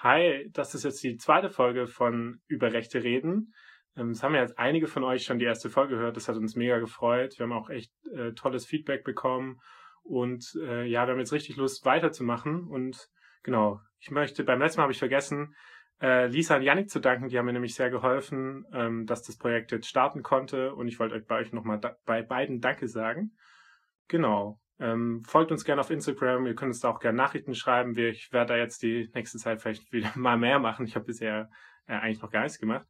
Hi, das ist jetzt die zweite Folge von Über Rechte reden. Ähm, es haben ja jetzt einige von euch schon die erste Folge gehört. Das hat uns mega gefreut. Wir haben auch echt äh, tolles Feedback bekommen. Und äh, ja, wir haben jetzt richtig Lust weiterzumachen. Und genau, ich möchte, beim letzten Mal habe ich vergessen, äh, Lisa und Yannick zu danken. Die haben mir nämlich sehr geholfen, ähm, dass das Projekt jetzt starten konnte. Und ich wollte euch bei euch nochmal bei beiden Danke sagen. Genau. Ähm, folgt uns gerne auf Instagram. Ihr könnt uns da auch gerne Nachrichten schreiben. Ich werde da jetzt die nächste Zeit vielleicht wieder mal mehr machen. Ich habe bisher äh, eigentlich noch gar nichts gemacht.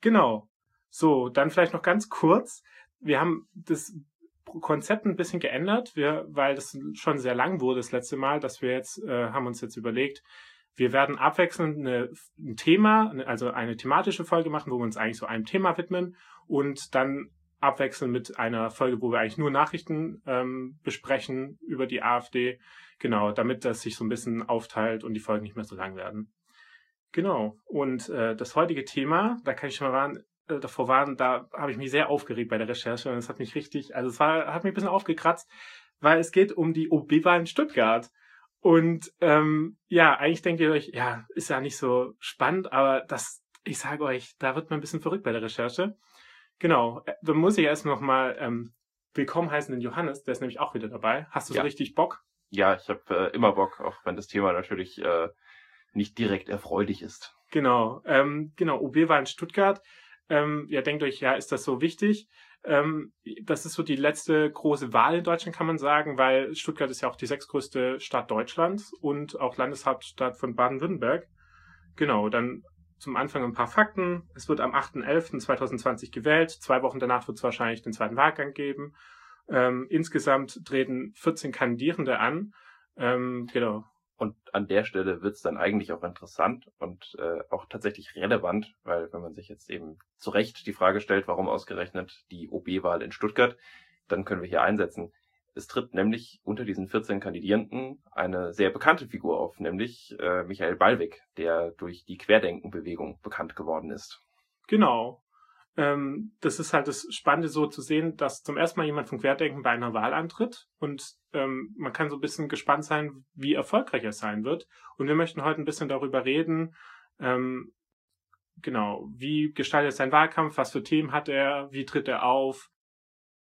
Genau. So, dann vielleicht noch ganz kurz. Wir haben das Konzept ein bisschen geändert, wir, weil das schon sehr lang wurde das letzte Mal, dass wir jetzt, äh, haben uns jetzt überlegt, wir werden abwechselnd eine, ein Thema, also eine thematische Folge machen, wo wir uns eigentlich so einem Thema widmen und dann abwechseln mit einer Folge, wo wir eigentlich nur Nachrichten ähm, besprechen über die AfD. Genau, damit das sich so ein bisschen aufteilt und die Folgen nicht mehr so lang werden. Genau. Und äh, das heutige Thema, da kann ich schon mal warnen, äh, davor warnen, da habe ich mich sehr aufgeregt bei der Recherche und es hat mich richtig, also es war, hat mich ein bisschen aufgekratzt, weil es geht um die OB-Wahl in Stuttgart. Und ähm, ja, eigentlich denkt ihr euch, ja, ist ja nicht so spannend, aber das, ich sage euch, da wird man ein bisschen verrückt bei der Recherche. Genau, äh, dann muss ich erst noch mal ähm, willkommen heißen den Johannes, der ist nämlich auch wieder dabei. Hast du ja. so richtig Bock? Ja, ich habe äh, immer Bock, auch wenn das Thema natürlich äh, nicht direkt erfreulich ist. Genau, ähm, genau. OB war in Stuttgart. Ähm, ja, denkt euch, ja, ist das so wichtig? Ähm, das ist so die letzte große Wahl in Deutschland, kann man sagen, weil Stuttgart ist ja auch die sechstgrößte Stadt Deutschlands und auch Landeshauptstadt von Baden-Württemberg. Genau, dann zum Anfang ein paar Fakten. Es wird am 8.11.2020 gewählt. Zwei Wochen danach wird es wahrscheinlich den zweiten Wahlgang geben. Ähm, insgesamt treten 14 Kandidierende an. Ähm, genau. Und an der Stelle wird es dann eigentlich auch interessant und äh, auch tatsächlich relevant, weil wenn man sich jetzt eben zu Recht die Frage stellt, warum ausgerechnet die OB-Wahl in Stuttgart, dann können wir hier einsetzen. Es tritt nämlich unter diesen 14 Kandidierenden eine sehr bekannte Figur auf, nämlich äh, Michael Ballweg, der durch die Querdenkenbewegung bekannt geworden ist. Genau. Ähm, das ist halt das Spannende so zu sehen, dass zum ersten Mal jemand von Querdenken bei einer Wahl antritt und ähm, man kann so ein bisschen gespannt sein, wie erfolgreich er sein wird. Und wir möchten heute ein bisschen darüber reden, ähm, genau, wie gestaltet sein Wahlkampf, was für Themen hat er, wie tritt er auf.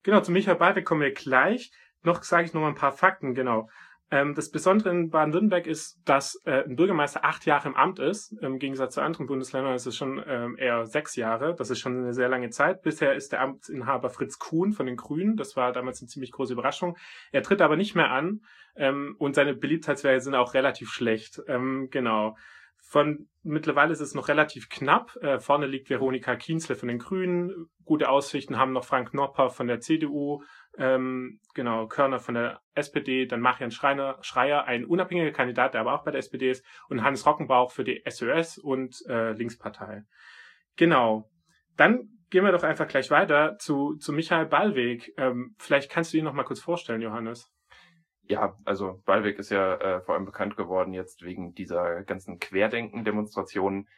Genau, zu Michael Ballweg kommen wir gleich noch sage ich noch mal ein paar Fakten, genau. Ähm, das Besondere in Baden-Württemberg ist, dass äh, ein Bürgermeister acht Jahre im Amt ist. Im Gegensatz zu anderen Bundesländern ist es schon ähm, eher sechs Jahre. Das ist schon eine sehr lange Zeit. Bisher ist der Amtsinhaber Fritz Kuhn von den Grünen. Das war damals eine ziemlich große Überraschung. Er tritt aber nicht mehr an ähm, und seine Beliebtheitswerte sind auch relativ schlecht. Ähm, genau. Von mittlerweile ist es noch relativ knapp. Äh, vorne liegt Veronika Kienzle von den Grünen. Gute Aussichten haben noch Frank Nopper von der CDU, ähm, genau, Körner von der SPD, dann Marian Schreiner, Schreier, ein unabhängiger Kandidat, der aber auch bei der SPD ist, und Hans Rockenbauch für die SOS und äh, Linkspartei. Genau. Dann gehen wir doch einfach gleich weiter zu, zu Michael Ballweg. Ähm, vielleicht kannst du ihn noch mal kurz vorstellen, Johannes. Ja, also Ballweg ist ja äh, vor allem bekannt geworden jetzt wegen dieser ganzen Querdenken-Demonstrationen.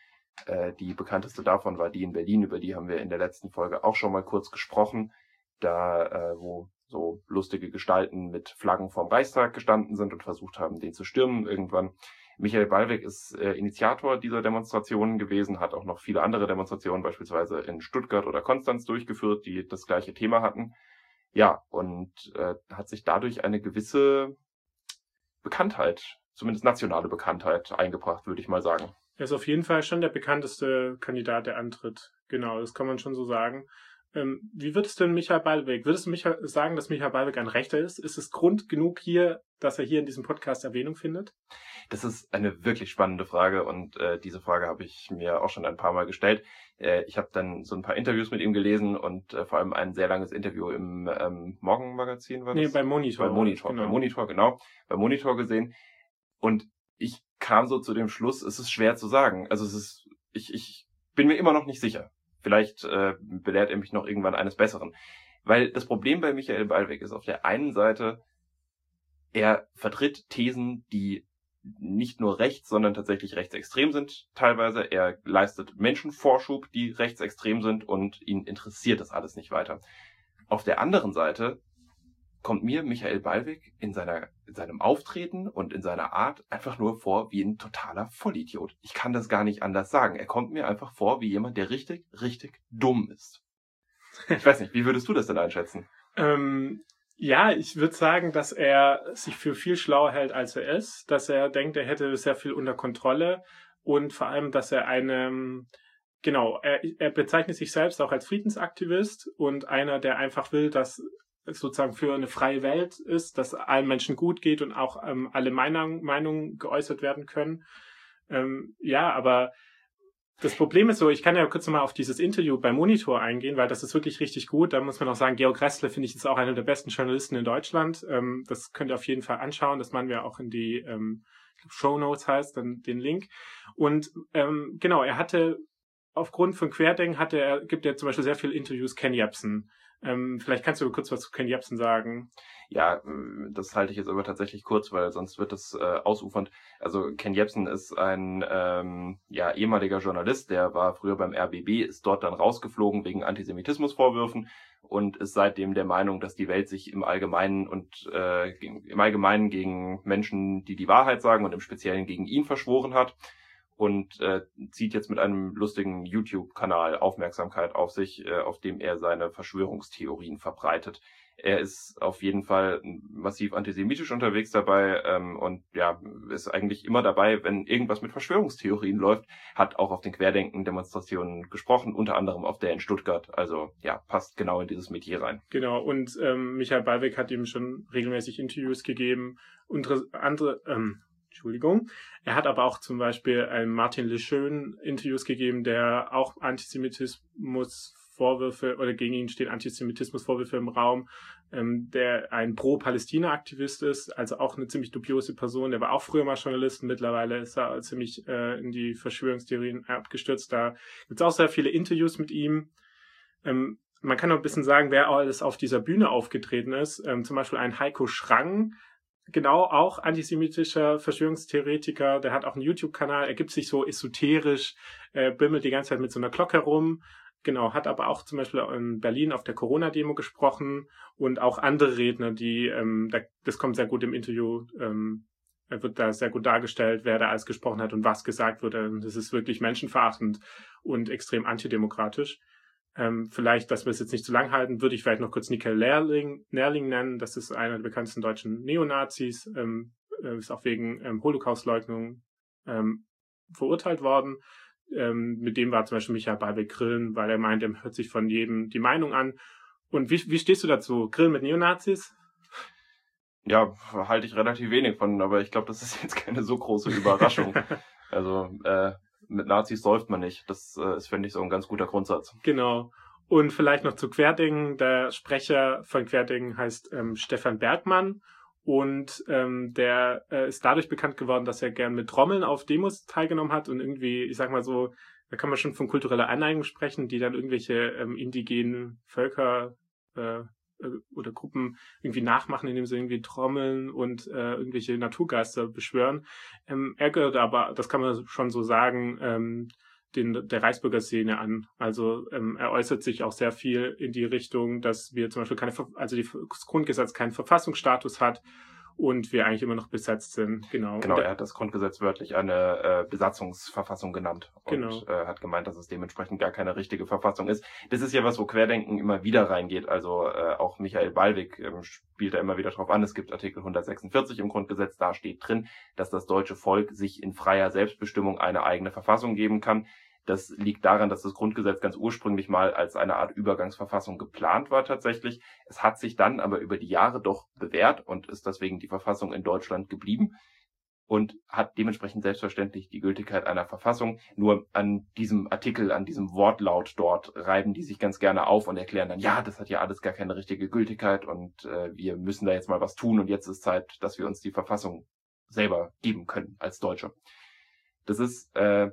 Äh, die bekannteste davon war die in Berlin, über die haben wir in der letzten Folge auch schon mal kurz gesprochen da äh, wo so lustige Gestalten mit Flaggen vorm Reichstag gestanden sind und versucht haben, den zu stürmen irgendwann. Michael Ballweg ist äh, Initiator dieser Demonstrationen gewesen, hat auch noch viele andere Demonstrationen, beispielsweise in Stuttgart oder Konstanz durchgeführt, die das gleiche Thema hatten. Ja, und äh, hat sich dadurch eine gewisse Bekanntheit, zumindest nationale Bekanntheit eingebracht, würde ich mal sagen. Er ist auf jeden Fall schon der bekannteste Kandidat, der antritt. Genau, das kann man schon so sagen. Ähm, wie würdest du denn Michael Ballweg, würdest du Michael sagen, dass Michael Ballweg ein Rechter ist? Ist es Grund genug hier, dass er hier in diesem Podcast Erwähnung findet? Das ist eine wirklich spannende Frage und äh, diese Frage habe ich mir auch schon ein paar Mal gestellt. Äh, ich habe dann so ein paar Interviews mit ihm gelesen und äh, vor allem ein sehr langes Interview im ähm, Morgenmagazin war das? Nee, beim Monitor. Bei Monitor, genau. Bei Monitor, genau. Bei Monitor gesehen. Und ich kam so zu dem Schluss, es ist schwer zu sagen. Also es ist, ich, ich bin mir immer noch nicht sicher. Vielleicht äh, belehrt er mich noch irgendwann eines Besseren. Weil das Problem bei Michael Ballweg ist auf der einen Seite, er vertritt Thesen, die nicht nur rechts, sondern tatsächlich rechtsextrem sind teilweise. Er leistet Menschenvorschub, die rechtsextrem sind und ihn interessiert das alles nicht weiter. Auf der anderen Seite kommt mir Michael Ballweg in, seiner, in seinem Auftreten und in seiner Art einfach nur vor wie ein totaler Vollidiot. Ich kann das gar nicht anders sagen. Er kommt mir einfach vor wie jemand, der richtig, richtig dumm ist. Ich weiß nicht, wie würdest du das denn einschätzen? Ähm, ja, ich würde sagen, dass er sich für viel schlauer hält, als er ist, dass er denkt, er hätte sehr viel unter Kontrolle und vor allem, dass er eine, genau, er, er bezeichnet sich selbst auch als Friedensaktivist und einer, der einfach will, dass sozusagen für eine freie Welt ist, dass allen Menschen gut geht und auch ähm, alle Meinungen Meinung geäußert werden können. Ähm, ja, aber das Problem ist so, ich kann ja kurz nochmal auf dieses Interview beim Monitor eingehen, weil das ist wirklich richtig gut. Da muss man auch sagen, Georg Ressler finde ich ist auch einer der besten Journalisten in Deutschland. Ähm, das könnt ihr auf jeden Fall anschauen. Das machen wir auch in die ähm, Show Notes heißt, dann den Link. Und ähm, genau, er hatte aufgrund von Querdenken hatte er, gibt er zum Beispiel sehr viele Interviews Ken Jebsen. Ähm, vielleicht kannst du kurz was zu Ken Jebsen sagen. Ja, äh, das halte ich jetzt aber tatsächlich kurz, weil sonst wird das äh, ausufernd. Also Ken Jebsen ist ein ähm, ja, ehemaliger Journalist, der war früher beim RBB, ist dort dann rausgeflogen wegen Antisemitismusvorwürfen und ist seitdem der Meinung, dass die Welt sich im Allgemeinen und äh, im Allgemeinen gegen Menschen, die die Wahrheit sagen und im Speziellen gegen ihn verschworen hat und äh, zieht jetzt mit einem lustigen YouTube-Kanal Aufmerksamkeit auf sich, äh, auf dem er seine Verschwörungstheorien verbreitet. Er ist auf jeden Fall massiv antisemitisch unterwegs dabei ähm, und ja, ist eigentlich immer dabei, wenn irgendwas mit Verschwörungstheorien läuft, hat auch auf den Querdenken-Demonstrationen gesprochen, unter anderem auf der in Stuttgart. Also ja, passt genau in dieses Metier rein. Genau, und ähm, Michael Ballweg hat ihm schon regelmäßig Interviews gegeben. Und andere, ähm, Entschuldigung. Er hat aber auch zum Beispiel einem Martin Leschön Interviews gegeben, der auch Antisemitismus Vorwürfe oder gegen ihn stehen Antisemitismusvorwürfe im Raum, ähm, der ein Pro-Palästina-Aktivist ist, also auch eine ziemlich dubiose Person. Der war auch früher mal Journalist, mittlerweile ist er ziemlich äh, in die Verschwörungstheorien abgestürzt. Da gibt es auch sehr viele Interviews mit ihm. Ähm, man kann noch ein bisschen sagen, wer alles auf dieser Bühne aufgetreten ist. Ähm, zum Beispiel ein Heiko Schrang, genau auch antisemitischer Verschwörungstheoretiker, der hat auch einen YouTube-Kanal, er gibt sich so esoterisch, äh, bimmelt die ganze Zeit mit so einer Glocke rum Genau, hat aber auch zum Beispiel in Berlin auf der Corona-Demo gesprochen und auch andere Redner, die, ähm, da, das kommt sehr gut im Interview, ähm, wird da sehr gut dargestellt, wer da alles gesprochen hat und was gesagt wurde. Das ist wirklich menschenverachtend und extrem antidemokratisch. Ähm, vielleicht, dass wir es jetzt nicht zu lang halten, würde ich vielleicht noch kurz Nickel Lehrling, Nerling nennen. Das ist einer der bekanntesten deutschen Neonazis, ähm, äh, ist auch wegen ähm, Holocaustleugnung ähm, verurteilt worden ähm, mit dem war zum Beispiel Michael Balbeck grillen, weil er meint, er hört sich von jedem die Meinung an. Und wie, wie stehst du dazu? Grillen mit Neonazis? Ja, halte ich relativ wenig von, aber ich glaube, das ist jetzt keine so große Überraschung. also äh, mit Nazis säuft man nicht. Das äh, ist, finde ich, so ein ganz guter Grundsatz. Genau. Und vielleicht noch zu Querdingen. Der Sprecher von Querdingen heißt ähm, Stefan Bergmann und ähm, der äh, ist dadurch bekannt geworden, dass er gern mit Trommeln auf Demos teilgenommen hat und irgendwie, ich sag mal so, da kann man schon von kultureller Aneignung sprechen, die dann irgendwelche ähm, indigenen Völker äh, oder Gruppen irgendwie nachmachen, indem sie irgendwie trommeln und äh, irgendwelche Naturgeister beschwören. Ähm, er gehört aber, das kann man schon so sagen, ähm, den, der Reichsbürger Szene an. Also ähm, er äußert sich auch sehr viel in die Richtung, dass wir zum Beispiel keine, also das Grundgesetz keinen Verfassungsstatus hat und wir eigentlich immer noch besetzt sind. Genau. Genau, er hat das Grundgesetz wörtlich eine äh, Besatzungsverfassung genannt und genau. äh, hat gemeint, dass es dementsprechend gar keine richtige Verfassung ist. Das ist ja was, wo Querdenken immer wieder reingeht. Also äh, auch Michael Ballwig ähm, spielt da immer wieder drauf an. Es gibt Artikel 146 im Grundgesetz, da steht drin, dass das deutsche Volk sich in freier Selbstbestimmung eine eigene Verfassung geben kann. Das liegt daran, dass das Grundgesetz ganz ursprünglich mal als eine Art Übergangsverfassung geplant war tatsächlich. Es hat sich dann aber über die Jahre doch bewährt und ist deswegen die Verfassung in Deutschland geblieben und hat dementsprechend selbstverständlich die Gültigkeit einer Verfassung. Nur an diesem Artikel, an diesem Wortlaut dort reiben die sich ganz gerne auf und erklären dann, ja, das hat ja alles gar keine richtige Gültigkeit und äh, wir müssen da jetzt mal was tun und jetzt ist Zeit, dass wir uns die Verfassung selber geben können als Deutsche. Das ist äh,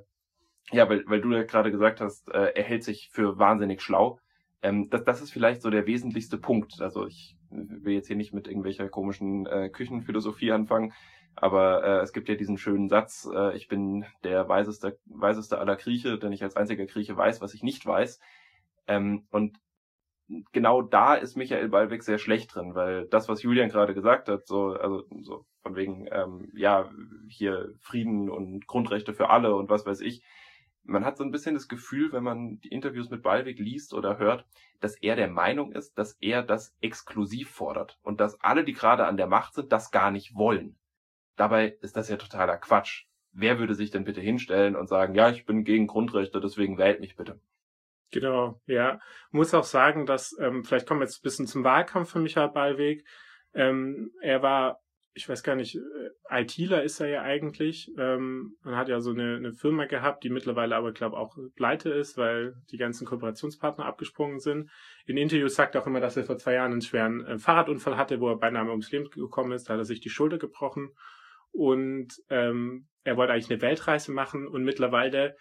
ja, weil, weil du ja gerade gesagt hast, äh, er hält sich für wahnsinnig schlau. Ähm, das, das ist vielleicht so der wesentlichste Punkt. Also ich will jetzt hier nicht mit irgendwelcher komischen äh, Küchenphilosophie anfangen, aber äh, es gibt ja diesen schönen Satz, äh, ich bin der weiseste, weiseste aller Grieche, denn ich als einziger Grieche weiß, was ich nicht weiß. Ähm, und genau da ist Michael Ballweg sehr schlecht drin, weil das, was Julian gerade gesagt hat, so, also so von wegen, ähm, ja, hier Frieden und Grundrechte für alle und was weiß ich, man hat so ein bisschen das Gefühl, wenn man die Interviews mit Ballweg liest oder hört, dass er der Meinung ist, dass er das exklusiv fordert und dass alle, die gerade an der Macht sind, das gar nicht wollen. Dabei ist das ja totaler Quatsch. Wer würde sich denn bitte hinstellen und sagen, ja, ich bin gegen Grundrechte, deswegen wählt mich bitte? Genau, ja. Muss auch sagen, dass, ähm, vielleicht kommen wir jetzt ein bisschen zum Wahlkampf von Michael Ballweg. Ähm, er war ich weiß gar nicht, äh, ITler ist er ja eigentlich. Ähm, man hat ja so eine, eine Firma gehabt, die mittlerweile aber, glaube auch pleite ist, weil die ganzen Kooperationspartner abgesprungen sind. In Interviews sagt er auch immer, dass er vor zwei Jahren einen schweren äh, Fahrradunfall hatte, wo er beinahe ums Leben gekommen ist. Da hat er sich die Schulter gebrochen. Und ähm, er wollte eigentlich eine Weltreise machen und mittlerweile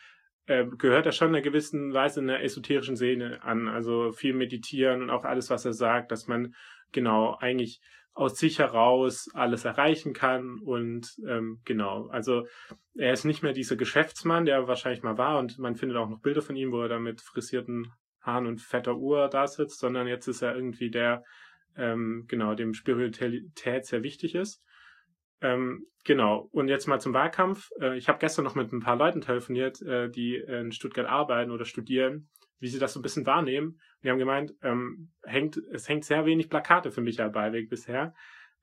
äh, gehört er schon in einer gewissen Weise in einer esoterischen Szene an. Also viel meditieren und auch alles, was er sagt, dass man genau eigentlich aus sich heraus alles erreichen kann und ähm, genau, also er ist nicht mehr dieser Geschäftsmann, der wahrscheinlich mal war und man findet auch noch Bilder von ihm, wo er da mit frisierten Haaren und fetter Uhr da sitzt, sondern jetzt ist er irgendwie der, ähm, genau, dem Spiritualität sehr wichtig ist. Ähm, genau, und jetzt mal zum Wahlkampf. Äh, ich habe gestern noch mit ein paar Leuten telefoniert, äh, die in Stuttgart arbeiten oder studieren wie sie das so ein bisschen wahrnehmen. Die haben gemeint, ähm, hängt, es hängt sehr wenig Plakate für Michael Ballweg bisher.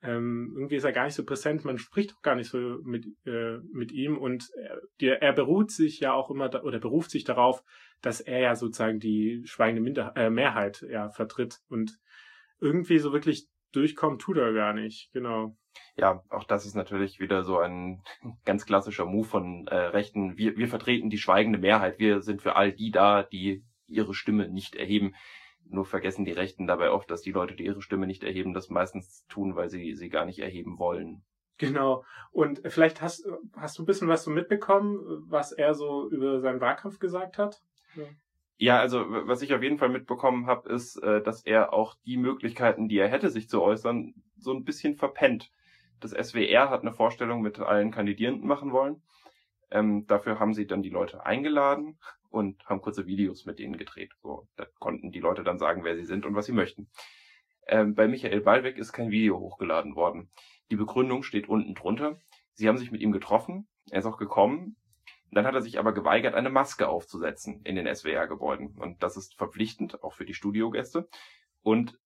Ähm, irgendwie ist er gar nicht so präsent, man spricht auch gar nicht so mit, äh, mit ihm und er, die, er beruht sich ja auch immer da, oder beruft sich darauf, dass er ja sozusagen die schweigende Minder äh, Mehrheit ja vertritt und irgendwie so wirklich durchkommt tut er gar nicht, genau. Ja, auch das ist natürlich wieder so ein ganz klassischer Move von äh, Rechten. Wir, wir vertreten die schweigende Mehrheit. Wir sind für all die da, die ihre Stimme nicht erheben. Nur vergessen die Rechten dabei oft, dass die Leute, die ihre Stimme nicht erheben, das meistens tun, weil sie sie gar nicht erheben wollen. Genau. Und vielleicht hast, hast du ein bisschen was so mitbekommen, was er so über seinen Wahlkampf gesagt hat? Ja. Ja, also was ich auf jeden Fall mitbekommen habe, ist, äh, dass er auch die Möglichkeiten, die er hätte, sich zu äußern, so ein bisschen verpennt. Das SWR hat eine Vorstellung mit allen Kandidierenden machen wollen. Ähm, dafür haben sie dann die Leute eingeladen und haben kurze Videos mit denen gedreht. So, da konnten die Leute dann sagen, wer sie sind und was sie möchten. Ähm, bei Michael Ballweg ist kein Video hochgeladen worden. Die Begründung steht unten drunter. Sie haben sich mit ihm getroffen, er ist auch gekommen. Dann hat er sich aber geweigert, eine Maske aufzusetzen in den SWR-Gebäuden. Und das ist verpflichtend, auch für die Studiogäste. Und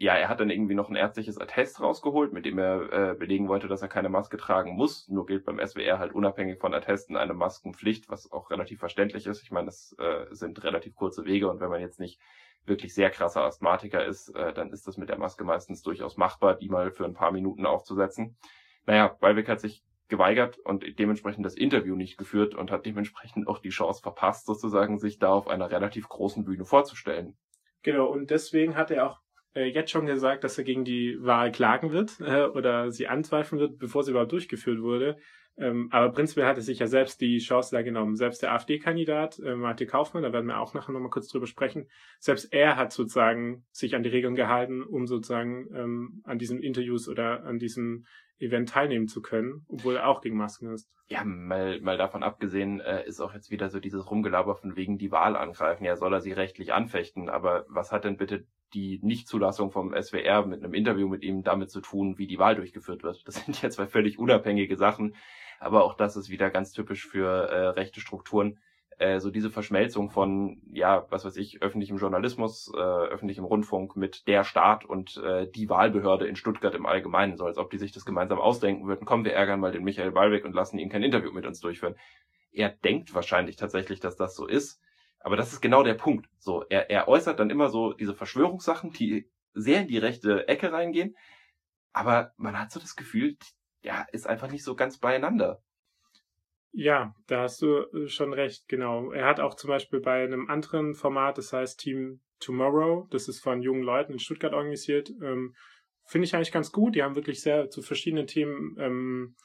ja, er hat dann irgendwie noch ein ärztliches Attest rausgeholt, mit dem er äh, belegen wollte, dass er keine Maske tragen muss. Nur gilt beim SWR halt unabhängig von Attesten eine Maskenpflicht, was auch relativ verständlich ist. Ich meine, das äh, sind relativ kurze Wege und wenn man jetzt nicht wirklich sehr krasser Asthmatiker ist, äh, dann ist das mit der Maske meistens durchaus machbar, die mal für ein paar Minuten aufzusetzen. Naja, Balbeck hat sich geweigert und dementsprechend das Interview nicht geführt und hat dementsprechend auch die Chance verpasst, sozusagen sich da auf einer relativ großen Bühne vorzustellen. Genau, und deswegen hat er auch äh, jetzt schon gesagt, dass er gegen die Wahl klagen wird äh, oder sie anzweifeln wird, bevor sie überhaupt durchgeführt wurde. Ähm, aber prinzipiell hat er sich ja selbst die Chance da genommen. Selbst der AfD-Kandidat, äh, Martin Kaufmann, da werden wir auch nachher nochmal kurz drüber sprechen, selbst er hat sozusagen sich an die Regeln gehalten, um sozusagen ähm, an diesen Interviews oder an diesem Event teilnehmen zu können, obwohl er auch gegen Masken ist. Ja, mal, mal davon abgesehen, äh, ist auch jetzt wieder so dieses Rumgelaber von wegen die Wahl angreifen. Ja, soll er sie rechtlich anfechten, aber was hat denn bitte die Nichtzulassung vom SWR mit einem Interview mit ihm damit zu tun, wie die Wahl durchgeführt wird. Das sind ja zwei völlig unabhängige Sachen, aber auch das ist wieder ganz typisch für äh, rechte Strukturen. Äh, so diese Verschmelzung von, ja, was weiß ich, öffentlichem Journalismus, äh, öffentlichem Rundfunk mit der Staat und äh, die Wahlbehörde in Stuttgart im Allgemeinen, so als ob die sich das gemeinsam ausdenken würden. Kommen wir ärgern mal den Michael Ballweg und lassen ihn kein Interview mit uns durchführen. Er denkt wahrscheinlich tatsächlich, dass das so ist aber das ist genau der Punkt. So, er, er äußert dann immer so diese Verschwörungssachen, die sehr in die rechte Ecke reingehen. Aber man hat so das Gefühl, ja, ist einfach nicht so ganz beieinander. Ja, da hast du äh, schon recht, genau. Er hat auch zum Beispiel bei einem anderen Format, das heißt Team Tomorrow, das ist von jungen Leuten in Stuttgart organisiert, ähm, finde ich eigentlich ganz gut. Die haben wirklich sehr zu verschiedenen Themen ähm,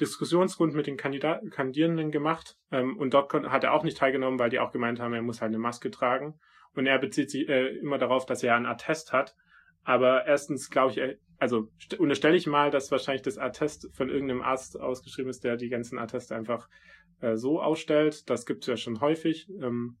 Diskussionsrunden mit den Kandidaten, Kandidierenden gemacht ähm, und dort hat er auch nicht teilgenommen, weil die auch gemeint haben, er muss halt eine Maske tragen. Und er bezieht sich äh, immer darauf, dass er einen Attest hat. Aber erstens glaube ich, also unterstelle ich mal, dass wahrscheinlich das Attest von irgendeinem Arzt ausgeschrieben ist, der die ganzen Atteste einfach äh, so ausstellt. Das gibt es ja schon häufig. Ähm,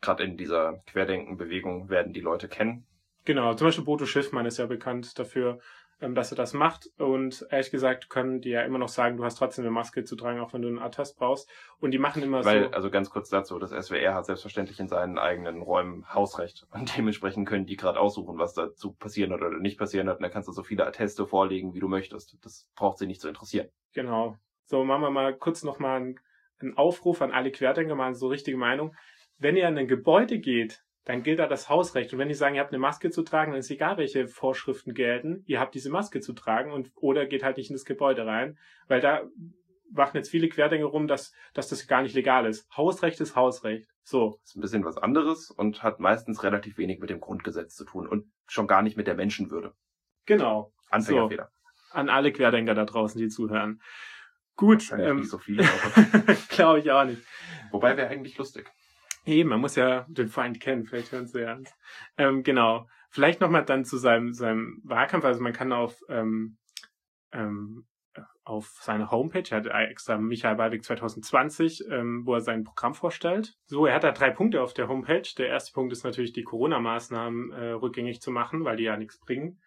Gerade in dieser Querdenken-Bewegung werden die Leute kennen. Genau, zum Beispiel Bodo Schiffmann ist ja bekannt dafür, dass er das macht. Und ehrlich gesagt können die ja immer noch sagen, du hast trotzdem eine Maske zu tragen, auch wenn du einen Attest brauchst. Und die machen immer Weil, so. also ganz kurz dazu, das SWR hat selbstverständlich in seinen eigenen Räumen Hausrecht. Und dementsprechend können die gerade aussuchen, was dazu passieren oder nicht passieren hat. Und da kannst du so viele Atteste vorlegen, wie du möchtest. Das braucht sie nicht zu interessieren. Genau. So, machen wir mal kurz nochmal einen, einen Aufruf an alle Querdenker, mal so richtige Meinung. Wenn ihr in ein Gebäude geht, dann gilt da das Hausrecht. Und wenn die sagen, ihr habt eine Maske zu tragen, dann ist egal, welche Vorschriften gelten, ihr habt diese Maske zu tragen und oder geht halt nicht in das Gebäude rein, weil da machen jetzt viele Querdenker rum, dass, dass das gar nicht legal ist. Hausrecht ist Hausrecht. So. Das ist ein bisschen was anderes und hat meistens relativ wenig mit dem Grundgesetz zu tun und schon gar nicht mit der Menschenwürde. Genau. Anfängerfehler. An alle Querdenker da draußen, die zuhören. Gut. Wahrscheinlich Ähm, nicht so viele, Glaube ich auch nicht. wobei wäre eigentlich lustig. Eben, man muss ja den Feind kennen, vielleicht hören sie ja. Ähm, genau. Vielleicht nochmal dann zu seinem, seinem Wahlkampf. Also man kann auf, ähm, ähm, auf seine Homepage, er hat extra Michael Ballweg 2020, ähm, wo er sein Programm vorstellt. So, er hat da drei Punkte auf der Homepage. Der erste Punkt ist natürlich, die Corona-Maßnahmen äh, rückgängig zu machen, weil die ja nichts bringen.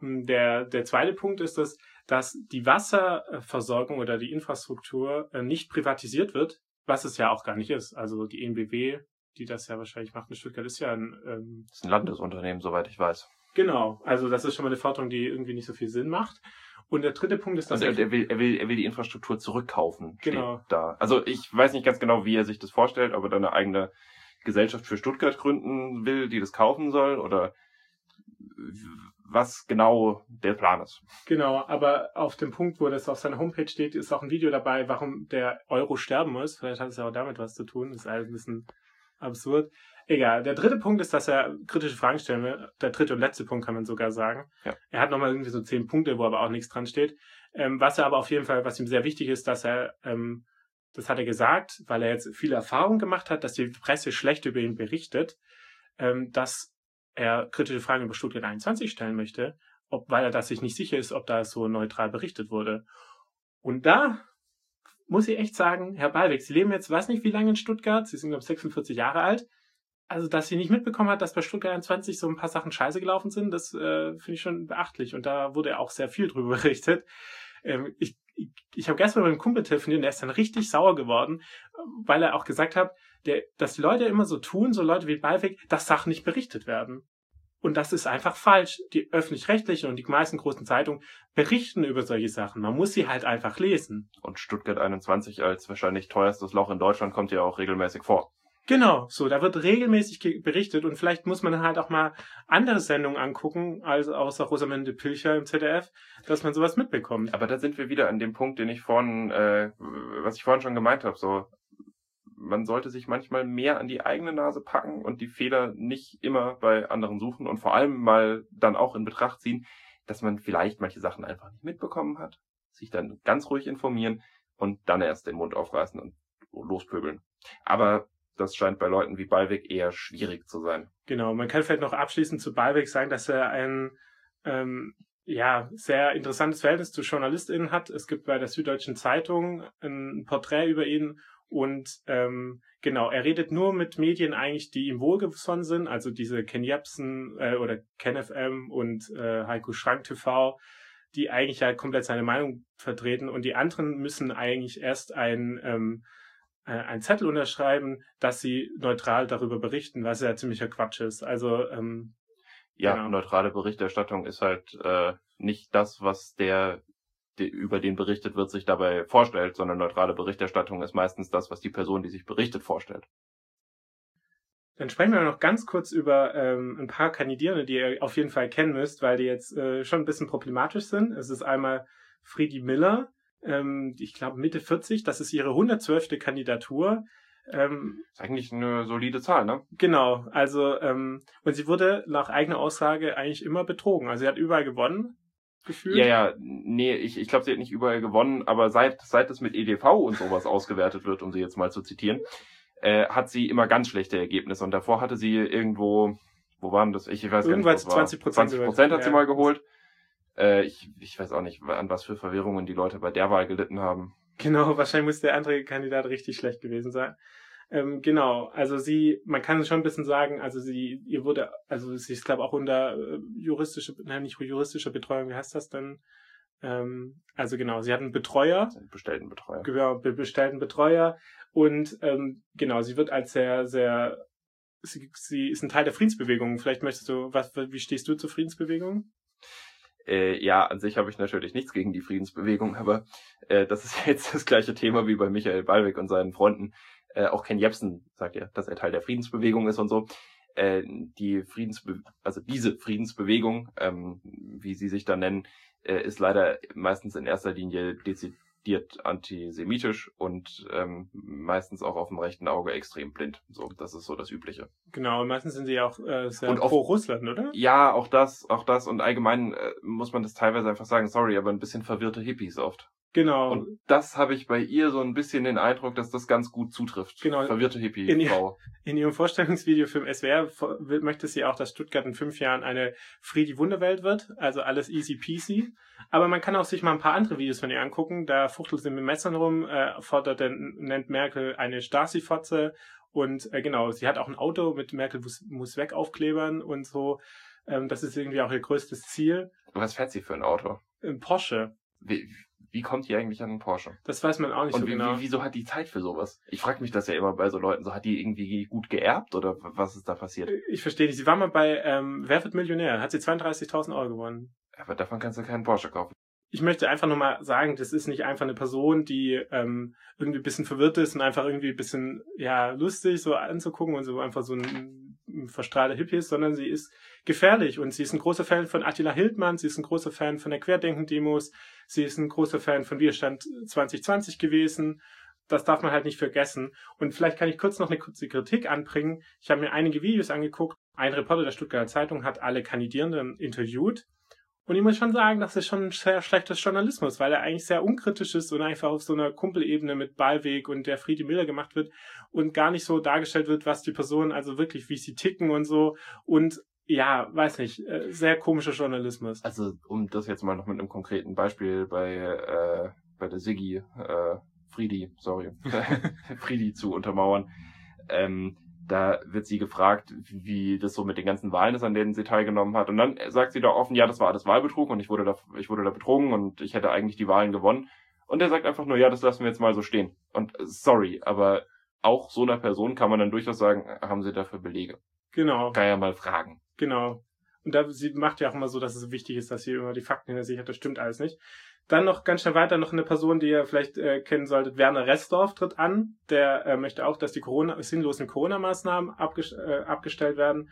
Ähm, Der, der zweite Punkt ist es, dass die Wasserversorgung oder die Infrastruktur äh, nicht privatisiert wird, was es ja auch gar nicht ist. Also die ENBW, die das ja wahrscheinlich macht in Stuttgart, ist ja ein ähm, Das ist ein Landesunternehmen, soweit ich weiß. genau. Also das ist schon mal eine Forderung, die irgendwie nicht so viel Sinn macht. Und der dritte Punkt ist, dass Also er, er, will, er, will, er will die Infrastruktur zurückkaufen. Genau. Da. Also ich weiß nicht ganz genau, wie er sich das vorstellt, ob er da eine eigene Gesellschaft für Stuttgart gründen will, die das kaufen soll oder was genau der Plan ist. Genau, aber auf dem Punkt, wo das auf seiner Homepage steht, ist auch ein Video dabei, warum der Euro sterben muss. Vielleicht hat es ja auch damit was zu tun. Das ist alles ein bisschen absurd. Egal. Der dritte Punkt ist, dass er kritische Fragen stellen will. Der dritte und letzte Punkt kann man sogar sagen. Ja. Er hat nochmal irgendwie so zehn Punkte, wo aber auch nichts dran steht. Ähm, was er aber auf jeden Fall, was ihm sehr wichtig ist, dass er, ähm, das hat er gesagt, weil er jetzt viel Erfahrung gemacht hat, dass die Presse schlecht über ihn berichtet, ähm, dass er kritische Fragen über Stuttgart 21 stellen möchte, ob, weil er da sich nicht sicher ist, ob da so neutral berichtet wurde. Und da muss ich echt sagen, Herr Ballweg, Sie leben jetzt, weiß nicht wie lange in Stuttgart, Sie sind, glaube ich, 46 Jahre alt. Also, dass sie nicht mitbekommen hat, dass bei Stuttgart 21 so ein paar Sachen scheiße gelaufen sind, das äh, finde ich schon beachtlich. Und da wurde auch sehr viel drüber berichtet. Ähm, ich ich, ich habe gestern mit einem Kumpel telefoniert und der ist dann richtig sauer geworden, weil er auch gesagt hat, der, dass die Leute immer so tun, so Leute wie Ballweg, dass Sachen nicht berichtet werden. Und das ist einfach falsch. Die öffentlich-rechtlichen und die meisten großen Zeitungen berichten über solche Sachen. Man muss sie halt einfach lesen. Und Stuttgart 21 als wahrscheinlich teuerstes Loch in Deutschland kommt ja auch regelmäßig vor. Genau, so, da wird regelmäßig ge- berichtet und vielleicht muss man halt auch mal andere Sendungen angucken, als außer Rosamunde Pilcher im ZDF, dass man sowas mitbekommt. Aber da sind wir wieder an dem Punkt, den ich vorhin, äh, was ich vorhin schon gemeint habe. So, man sollte sich manchmal mehr an die eigene Nase packen und die Fehler nicht immer bei anderen suchen und vor allem mal dann auch in Betracht ziehen, dass man vielleicht manche Sachen einfach nicht mitbekommen hat, sich dann ganz ruhig informieren und dann erst den Mund aufreißen und lospöbeln. Aber das scheint bei Leuten wie Ballweg eher schwierig zu sein. Genau, man kann vielleicht noch abschließend zu Ballweg sagen, dass er ein ähm, ja, sehr interessantes Verhältnis zu JournalistInnen hat. Es gibt bei der Süddeutschen Zeitung ein Porträt über ihn und ähm, genau, er redet nur mit Medien eigentlich, die ihm wohlgesonnen sind, also diese Ken Jebsen äh, oder Ken FM und äh, Heiko Schrank TV, die eigentlich ja komplett seine Meinung vertreten und die anderen müssen eigentlich erst ein ähm, äh, ein Zettel unterschreiben, dass sie neutral darüber berichten, was ja ziemlicher Quatsch ist. Also ähm, Ja, Genau. neutrale Berichterstattung ist halt äh, nicht das, was der, über den berichtet wird, sich dabei vorstellt, sondern neutrale Berichterstattung ist meistens das, was die Person, die sich berichtet, vorstellt. Dann sprechen wir noch ganz kurz über ähm, ein paar Kandidierende, die ihr auf jeden Fall kennen müsst, weil die jetzt äh, schon ein bisschen problematisch sind. Es ist einmal Friedi Miller, ähm, ich glaube Mitte 40, das ist ihre 112. Kandidatur. Ähm, Ist eigentlich eine solide Zahl, ne? genau, also und sie wurde nach eigener Aussage eigentlich immer betrogen. Also sie hat überall gewonnen, gefühlt. Ja, ja, nee, ich, ich glaube, sie hat nicht überall gewonnen, aber seit, seit es mit EDV und sowas ausgewertet wird, um sie jetzt mal zu zitieren, äh, hat sie immer ganz schlechte Ergebnisse. Und davor hatte sie irgendwo, wo waren das? Ich, ich weiß Irgendwas gar nicht, wo es war. 20% 20 Prozent hat sie ja. mal geholt. Äh, ich, ich weiß auch nicht, an was für Verwirrungen die Leute bei der Wahl gelitten haben. Genau, wahrscheinlich muss der andere Kandidat richtig schlecht gewesen sein. Ähm, genau, also sie, man kann schon ein bisschen sagen, also sie, ihr wurde, also sie ist, glaube auch unter äh, juristische, nein, nicht juristische Betreuung, wie heißt das denn? Ähm, also genau, sie hat einen Betreuer. Bestellten Betreuer. Genau, be bestellten Betreuer. Und ähm, genau, sie wird als sehr, sehr, sie, sie ist ein Teil der Friedensbewegung. Vielleicht möchtest du, was, wie stehst du zur Friedensbewegung? Äh, ja, an sich habe ich natürlich nichts gegen die Friedensbewegung, aber äh, das ist jetzt das gleiche Thema wie bei Michael Ballweg und seinen Freunden. Äh, auch Ken Jebsen sagt ja, dass er Teil der Friedensbewegung ist und so. Äh, die Friedensbe also diese Friedensbewegung, ähm, wie sie sich da nennen, äh, ist leider meistens in erster Linie dezidiert antisemitisch und ähm, meistens auch auf dem rechten Auge extrem blind. So, das ist so das Übliche. Genau, und meistens sind sie ja auch äh, sehr pro Russland, oder? Ja, auch das, auch das und allgemein äh, muss man das teilweise einfach sagen, sorry, aber ein bisschen verwirrte Hippies oft. Genau. Und das habe ich bei ihr so ein bisschen den Eindruck, dass das ganz gut zutrifft. Genau. Verwirrte Hippie-Frau. In, in, ihrem Vorstellungsvideo für den SWR möchte sie auch, dass Stuttgart in fünf Jahren eine Friedi Wunderwelt wird. Also alles easy peasy. Aber man kann auch sich mal ein paar andere Videos von ihr angucken. Da fuchtelt sie mit Messern rum, äh, fordert, nennt Merkel eine Stasi-Fotze. Und äh, genau, sie hat auch ein Auto mit Merkel muss, muss weg Aufklebern und so. Ähm, das ist irgendwie auch ihr größtes Ziel. Was fährt sie für ein Auto? Ein Porsche. Wie, wie kommt die eigentlich an einen Porsche? Das weiß man auch nicht Und so wie, genau. wie, wieso hat die Zeit für sowas? Ich frage mich das ja immer bei so Leuten. So hat die irgendwie gut geerbt oder was ist da passiert? Ich verstehe nicht. Sie war mal bei ähm, Wer wird Millionär? Hat sie 32.000 Euro gewonnen. Aber davon kannst du keinen Porsche kaufen. Ich möchte einfach nur mal sagen, das ist nicht einfach eine Person, die ähm, irgendwie ein bisschen verwirrt ist und einfach irgendwie ein bisschen ja lustig so anzugucken und so einfach so ein, ein verstrahlter Hippie ist, sondern sie ist gefährlich und sie ist ein großer Fan von Attila Hildmann, sie ist ein großer Fan von der Querdenken-Demos, sie ist ein großer Fan von Widerstand 2020 gewesen. Das darf man halt nicht vergessen. Und vielleicht kann ich kurz noch eine kurze Kritik anbringen. Ich habe mir einige Videos angeguckt. Ein Reporter der Stuttgarter Zeitung hat alle Kandidierenden interviewt. Und ich muss schon sagen, das ist schon sehr schlechtes Journalismus, weil er eigentlich sehr unkritisch ist und einfach auf so einer Kumpelebene mit Ballweg und der Friedi Miller gemacht wird und gar nicht so dargestellt wird, was die Personen, also wirklich, wie sie ticken und so. Und ja, weiß nicht, äh, sehr komischer Journalismus. Also, um das jetzt mal noch mit einem konkreten Beispiel bei, äh, bei der Siggi, äh, Friedi, sorry, Friedi zu untermauern. Ähm, da wird sie gefragt, wie das so mit den ganzen Wahlen ist, an denen sie teilgenommen hat. Und dann sagt sie da offen, ja, das war alles Wahlbetrug und ich wurde da, ich wurde da betrogen und ich hätte eigentlich die Wahlen gewonnen. Und er sagt einfach nur, ja, das lassen wir jetzt mal so stehen. Und sorry, aber auch so einer Person kann man dann durchaus sagen, haben sie dafür Belege? Genau. Kann ja mal fragen. Genau. Und da, sie macht ja auch immer so, dass es wichtig ist, dass sie immer die Fakten hinter sich hat. Das stimmt alles nicht. Dann noch ganz schnell weiter noch eine Person, die ihr vielleicht äh, kennen solltet. Werner Ressdorf tritt an. Der äh, möchte auch, dass die Corona sinnlosen Corona-Maßnahmen abges äh, abgestellt werden.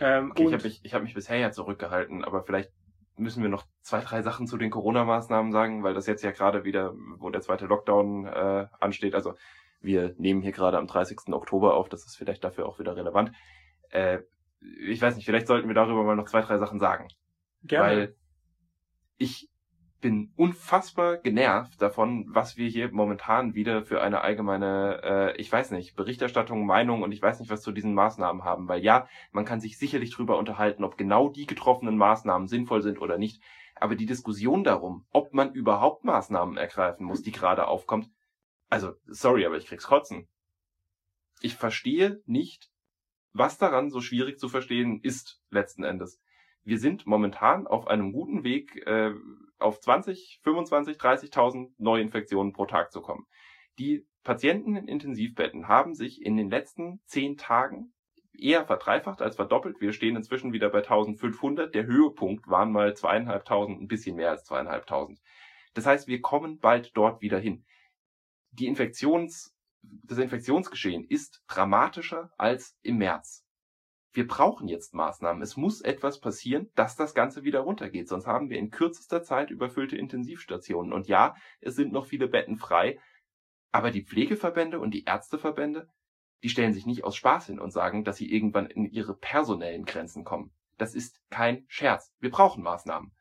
Ähm, Okay, ich habe mich, ich hab mich bisher ja zurückgehalten, aber vielleicht müssen wir noch zwei, drei Sachen zu den Corona-Maßnahmen sagen, weil das jetzt ja gerade wieder, wo der zweite Lockdown äh, ansteht, also wir nehmen hier gerade am 30. Oktober auf, das ist vielleicht dafür auch wieder relevant. Äh, ich weiß nicht, vielleicht sollten wir darüber mal noch zwei, drei Sachen sagen. gerne. Weil ich bin unfassbar genervt davon, was wir hier momentan wieder für eine allgemeine, äh, ich weiß nicht, Berichterstattung, Meinung und ich weiß nicht, was zu diesen Maßnahmen haben. Weil ja, man kann sich sicherlich drüber unterhalten, ob genau die getroffenen Maßnahmen sinnvoll sind oder nicht. Aber die Diskussion darum, ob man überhaupt Maßnahmen ergreifen muss, die gerade aufkommt, also, sorry, aber ich krieg's kotzen. Ich verstehe nicht, was daran so schwierig zu verstehen ist, letzten Endes. Wir sind momentan auf einem guten Weg, äh, auf 20, 25, 30.000 Neuinfektionen pro Tag zu kommen. Die Patienten in Intensivbetten haben sich in den letzten zehn Tagen eher verdreifacht als verdoppelt. Wir stehen inzwischen wieder bei 1500. Der Höhepunkt waren mal zweieinhalbtausend, ein bisschen mehr als zweieinhalbtausend. Das heißt, wir kommen bald dort wieder hin. Die Infektions, das Infektionsgeschehen ist dramatischer als im März. Wir brauchen jetzt Maßnahmen. Es muss etwas passieren, dass das Ganze wieder runtergeht. Sonst haben wir in kürzester Zeit überfüllte Intensivstationen. Und ja, es sind noch viele Betten frei. Aber die Pflegeverbände und die Ärzteverbände, die stellen sich nicht aus Spaß hin und sagen, dass sie irgendwann in ihre personellen Grenzen kommen. Das ist kein Scherz. Wir brauchen Maßnahmen.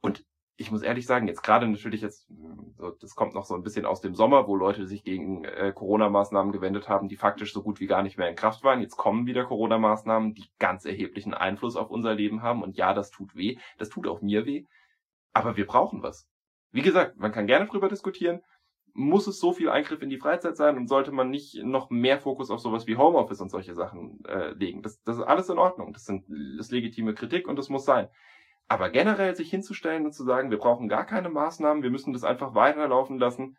Und ich muss ehrlich sagen, jetzt gerade natürlich jetzt, so, das kommt noch so ein bisschen aus dem Sommer, wo Leute sich gegen äh, Corona-Maßnahmen gewendet haben, die faktisch so gut wie gar nicht mehr in Kraft waren. Jetzt kommen wieder Corona-Maßnahmen, die ganz erheblichen Einfluss auf unser Leben haben. Und ja, das tut weh. Das tut auch mir weh. Aber wir brauchen was. Wie gesagt, man kann gerne drüber diskutieren. muss es so viel Eingriff in die Freizeit sein und sollte man nicht noch mehr Fokus auf sowas wie Homeoffice und solche Sachen äh, legen? Das, das ist alles in Ordnung. Das, sind, das ist legitime Kritik und das muss sein. Aber generell sich hinzustellen und zu sagen, wir brauchen gar keine Maßnahmen, wir müssen das einfach weiterlaufen lassen,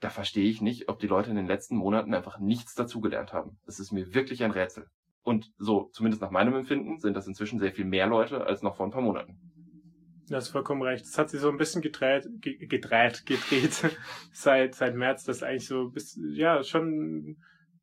da verstehe ich nicht, ob die Leute in den letzten Monaten einfach nichts dazugelernt haben. Das ist mir wirklich ein Rätsel. Und so, zumindest nach meinem Empfinden, sind das inzwischen sehr viel mehr Leute als noch vor ein paar Monaten. Du hast vollkommen recht. Es hat sich so ein bisschen gedreht, gedreht, gedreht seit, seit März, das eigentlich so bis, ja, schon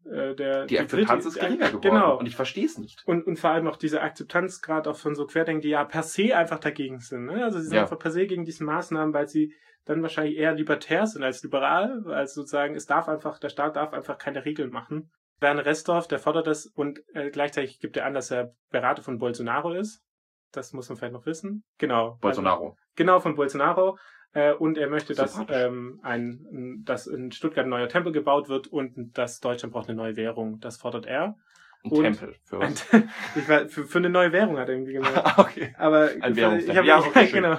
äh, der die Akzeptanz ist geringer geworden genau. und ich verstehe es nicht. Und, und vor allem auch diese Akzeptanz gerade auch von so Querdenken, die ja per se einfach dagegen sind. Ne? Also sie sind ja. einfach per se gegen diese Maßnahmen, weil sie dann wahrscheinlich eher libertär sind als liberal, als sozusagen es darf einfach, der Staat darf einfach keine Regeln machen. Werner Restorff, der fordert das und äh, gleichzeitig gibt er an, dass er Berater von Bolsonaro ist. Das muss man vielleicht noch wissen. Genau. Bolsonaro. Also, genau, von Bolsonaro. Äh, und er möchte, dass, ähm, ein, dass in Stuttgart ein neuer Tempel gebaut wird und dass Deutschland braucht eine neue Währung. Das fordert er. Ein und Tempel für was? ich war, für, für eine neue Währung hat er irgendwie gemeint. okay. Aber ein Währungstempel. Ich hab, ja, okay, genau.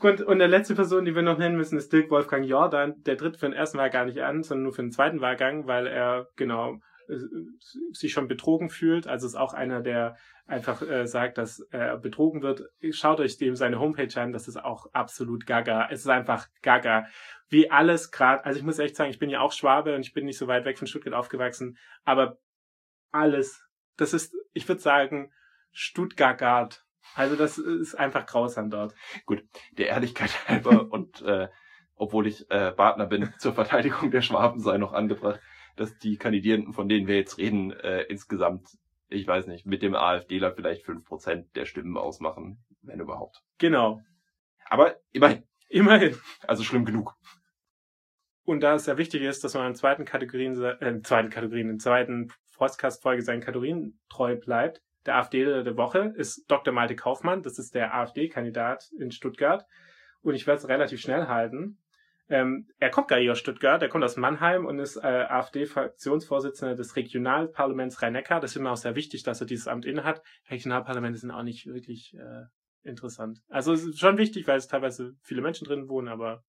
Und, und der letzte Person, die wir noch nennen müssen, ist Dirk Wolfgang Jordan. Der tritt für den ersten Wahlgang nicht an, sondern nur für den zweiten Wahlgang, weil er genau sich schon betrogen fühlt. Also ist auch einer, der einfach äh, sagt, dass er betrogen wird. Schaut euch dem seine Homepage an, das ist auch absolut gaga. Es ist einfach gaga. Wie alles gerade, also ich muss echt sagen, ich bin ja auch Schwabe und ich bin nicht so weit weg von Stuttgart aufgewachsen, aber alles, das ist, ich würde sagen, Stuttgart. Also das ist einfach grausam dort. Gut, der Ehrlichkeit halber und äh, obwohl ich äh, Partner bin zur Verteidigung der Schwaben sei noch angebracht, dass die Kandidierenden, von denen wir jetzt reden, äh, insgesamt, ich weiß nicht, mit dem AfDler vielleicht fünf Prozent der Stimmen ausmachen, wenn überhaupt. Genau. Aber immerhin. Immerhin. Also schlimm genug. Und da es sehr wichtig ist, dass man in zweiten Kategorien, äh, in zweiten Kategorien, in zweiten Podcast-Folge seinen Kategorien treu bleibt, der AfD der Woche ist Dr. Malte Kaufmann. Das ist der AfD-Kandidat in Stuttgart. Und ich werde es relativ schnell halten. Ähm, er kommt gar nicht aus Stuttgart, er kommt aus Mannheim und ist äh, AfD-Fraktionsvorsitzender des Regionalparlaments Rhein-Neckar. Das ist mir auch sehr wichtig, dass er dieses Amt innehat. Regionalparlamente sind auch nicht wirklich äh, interessant. Also es ist schon wichtig, weil es teilweise viele Menschen drin wohnen, aber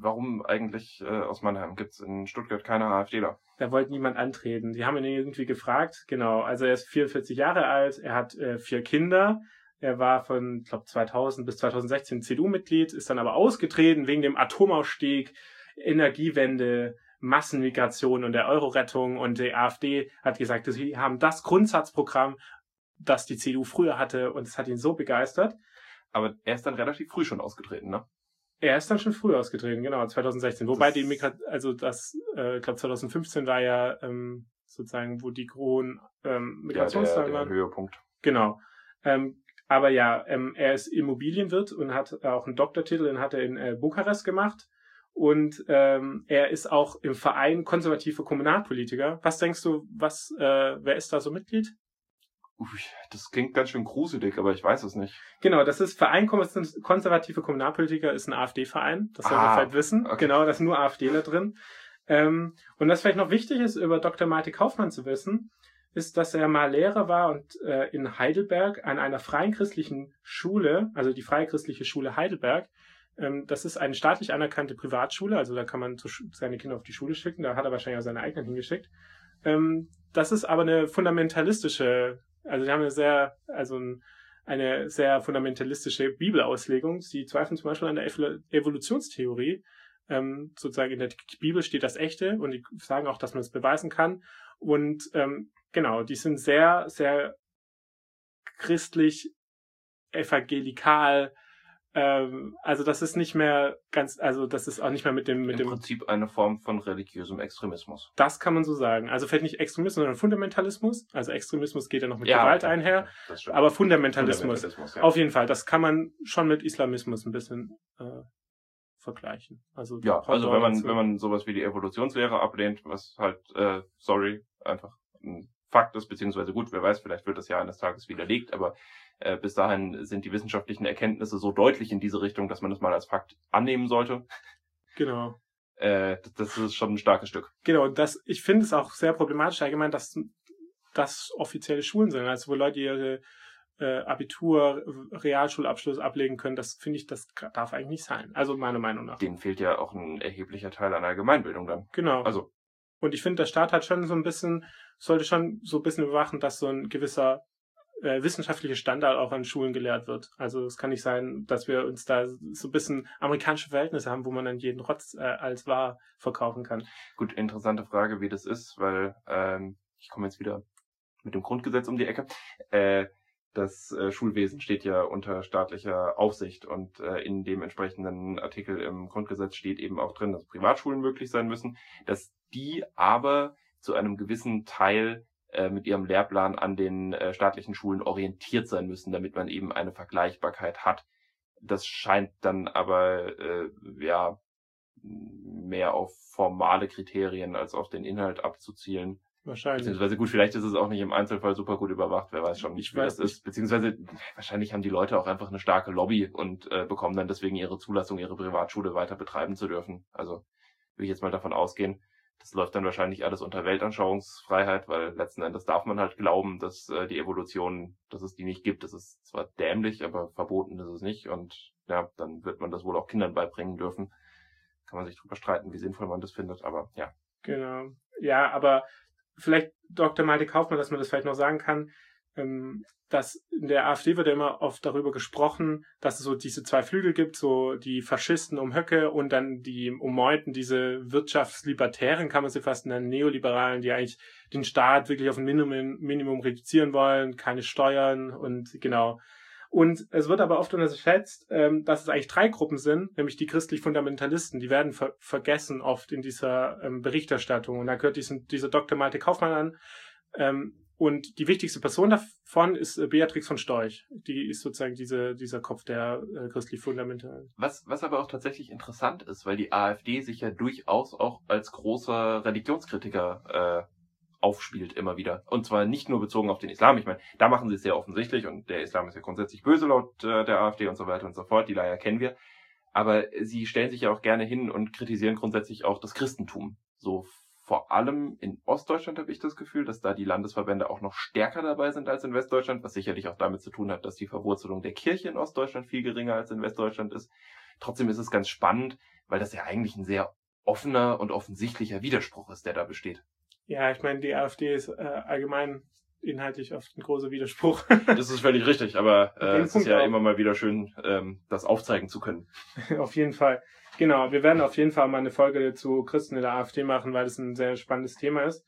Warum eigentlich äh, aus Mannheim? Gibt es in Stuttgart keine AfDler? Da wollte niemand antreten. Die haben ihn irgendwie gefragt. Genau. Also er ist 44 Jahre alt, er hat äh, vier Kinder, er war von, glaube 2000 bis 2016 CDU-Mitglied, ist dann aber ausgetreten wegen dem Atomausstieg, Energiewende, Massenmigration und der Euro-Rettung und die AfD hat gesagt, sie haben das Grundsatzprogramm, das die CDU früher hatte und es hat ihn so begeistert. Aber er ist dann relativ früh schon ausgetreten, ne? Er ist dann schon früh ausgetreten, genau, 2016. Wobei das die Migration, also das, äh, ich glaube 2015 war ja ähm, sozusagen, wo die hohen ähm, Migrationszahlen ja, der, der waren. Höhepunkt. Genau. Ähm, aber ja, ähm, er ist Immobilienwirt und hat auch einen Doktortitel, den hat er in äh, Bukarest gemacht. Und ähm, er ist auch im Verein konservative Kommunalpolitiker. Was denkst du, was, äh, wer ist da so Mitglied? Ui, das klingt ganz schön gruselig, aber ich weiß es nicht. Genau, das ist Verein konservative Kommunalpolitiker, ist ein AfD-Verein. Das soll ah, man vielleicht wissen. Okay. Genau, da sind nur AfDler drin. Ähm, und was vielleicht noch wichtig ist, über Dr. Malte Kaufmann zu wissen, ist, dass er mal Lehrer war und äh, in Heidelberg an einer freien christlichen Schule, also die freie christliche Schule Heidelberg. Ähm, das ist eine staatlich anerkannte Privatschule, also da kann man zu, seine Kinder auf die Schule schicken. Da hat er wahrscheinlich auch seine eigenen hingeschickt. Ähm, das ist aber eine fundamentalistische, also die haben eine sehr, also ein, eine sehr fundamentalistische Bibelauslegung. Sie zweifeln zum Beispiel an der Evolutionstheorie. Ähm, sozusagen in der Bibel steht das Echte und die sagen auch, dass man es beweisen kann. Und ähm, genau, die sind sehr, sehr christlich, evangelikal. Ähm, also das ist nicht mehr ganz, also das ist auch nicht mehr mit dem, mit Im dem. Prinzip eine Form von religiösem Extremismus. Das kann man so sagen. Also vielleicht nicht Extremismus, sondern Fundamentalismus. Also Extremismus geht ja noch mit ja, Gewalt einher. Aber Fundamentalismus, Fundamentalismus ja. auf jeden Fall. Das kann man schon mit Islamismus ein bisschen äh, vergleichen. Also ja, also wenn man wenn man sowas wie die Evolutionslehre ablehnt, was halt äh, sorry einfach ein Fakt ist, beziehungsweise gut, wer weiß, vielleicht wird das ja eines Tages widerlegt, aber äh, bis dahin sind die wissenschaftlichen Erkenntnisse so deutlich in diese Richtung, dass man das mal als Fakt annehmen sollte. Genau. Äh, das, das ist schon ein starkes Stück. Genau, das, ich finde es auch sehr problematisch allgemein, dass das offizielle Schulen sind, also wo Leute ihre äh, Abitur, Realschulabschluss ablegen können. Das finde ich, das darf eigentlich nicht sein. Also meiner Meinung nach. Denen fehlt ja auch ein erheblicher Teil an Allgemeinbildung dann. Genau. Also Und ich finde, der Staat hat schon so ein bisschen, sollte schon so ein bisschen überwachen, dass so ein gewisser äh, wissenschaftlicher Standard auch an Schulen gelehrt wird. Also es kann nicht sein, dass wir uns da so ein bisschen amerikanische Verhältnisse haben, wo man dann jeden Rotz äh, als wahr verkaufen kann. gut, interessante Frage, wie das ist, weil ähm, ich komme jetzt wieder mit dem Grundgesetz um die Ecke. Äh, das äh, Schulwesen steht ja unter staatlicher Aufsicht und äh, in dem entsprechenden Artikel im Grundgesetz steht eben auch drin, dass Privatschulen möglich sein müssen, dass die aber zu einem gewissen Teil äh, mit ihrem Lehrplan an den äh, staatlichen Schulen orientiert sein müssen, damit man eben eine Vergleichbarkeit hat. Das scheint dann aber äh, ja mehr auf formale Kriterien als auf den Inhalt abzuzielen. Wahrscheinlich. Beziehungsweise gut, vielleicht ist es auch nicht im Einzelfall super gut überwacht, wer weiß schon nicht, weiß das ist. Beziehungsweise wahrscheinlich haben die Leute auch einfach eine starke Lobby und äh, bekommen dann deswegen ihre Zulassung, ihre Privatschule weiter betreiben zu dürfen. Also will ich jetzt mal davon ausgehen. Das läuft dann wahrscheinlich alles unter Weltanschauungsfreiheit, weil letzten Endes darf man halt glauben, dass äh, die Evolution, dass es die nicht gibt. Das ist zwar dämlich, aber verboten ist es nicht. Und ja, dann wird man das wohl auch Kindern beibringen dürfen. Kann man sich drüber streiten, wie sinnvoll man das findet, aber ja. Genau. Ja, aber vielleicht Dr. Malte Kaufmann, dass man das vielleicht noch sagen kann, ähm, dass in der AfD wird ja immer oft darüber gesprochen, dass es so diese zwei Flügel gibt, so die Faschisten um Höcke und dann die um Meuthen, diese Wirtschaftslibertären, kann man sie fast nennen, Neoliberalen, die eigentlich den Staat wirklich auf ein Minimum, Minimum reduzieren wollen, keine Steuern und genau. Und es wird aber oft unterschätzt, ähm, dass es eigentlich drei Gruppen sind, nämlich die christlich-fundamentalisten. Die werden ver vergessen oft in dieser ähm, Berichterstattung. Und da gehört diesen, dieser Dr. Malte Kaufmann an. Ähm, und die wichtigste Person davon ist äh, Beatrix von Storch. Die ist sozusagen diese, dieser Kopf der äh, christlich-fundamentalisten. Was, was aber auch tatsächlich interessant ist, weil die AfD sich ja durchaus auch als großer Religionskritiker äh, aufspielt immer wieder. Und zwar nicht nur bezogen auf den Islam. Ich meine, da machen sie es sehr offensichtlich und der Islam ist ja grundsätzlich böse laut äh, der AfD und so weiter und so fort. Die Leier kennen wir. Aber sie stellen sich ja auch gerne hin und kritisieren grundsätzlich auch das Christentum. So vor allem in Ostdeutschland habe ich das Gefühl, dass da die Landesverbände auch noch stärker dabei sind als in Westdeutschland, was sicherlich auch damit zu tun hat, dass die Verwurzelung der Kirche in Ostdeutschland viel geringer als in Westdeutschland ist. Trotzdem ist es ganz spannend, weil das ja eigentlich ein sehr offener und offensichtlicher Widerspruch ist, der da besteht. Ja, ich meine, die AfD ist äh, allgemein inhaltlich oft ein großer Widerspruch. Das ist völlig richtig, aber äh, es ist Punkt ja auch. immer mal wieder schön, ähm, das aufzeigen zu können. auf jeden Fall. Genau, wir werden auf jeden Fall mal eine Folge zu Christen in der AfD machen, weil das ein sehr spannendes Thema ist.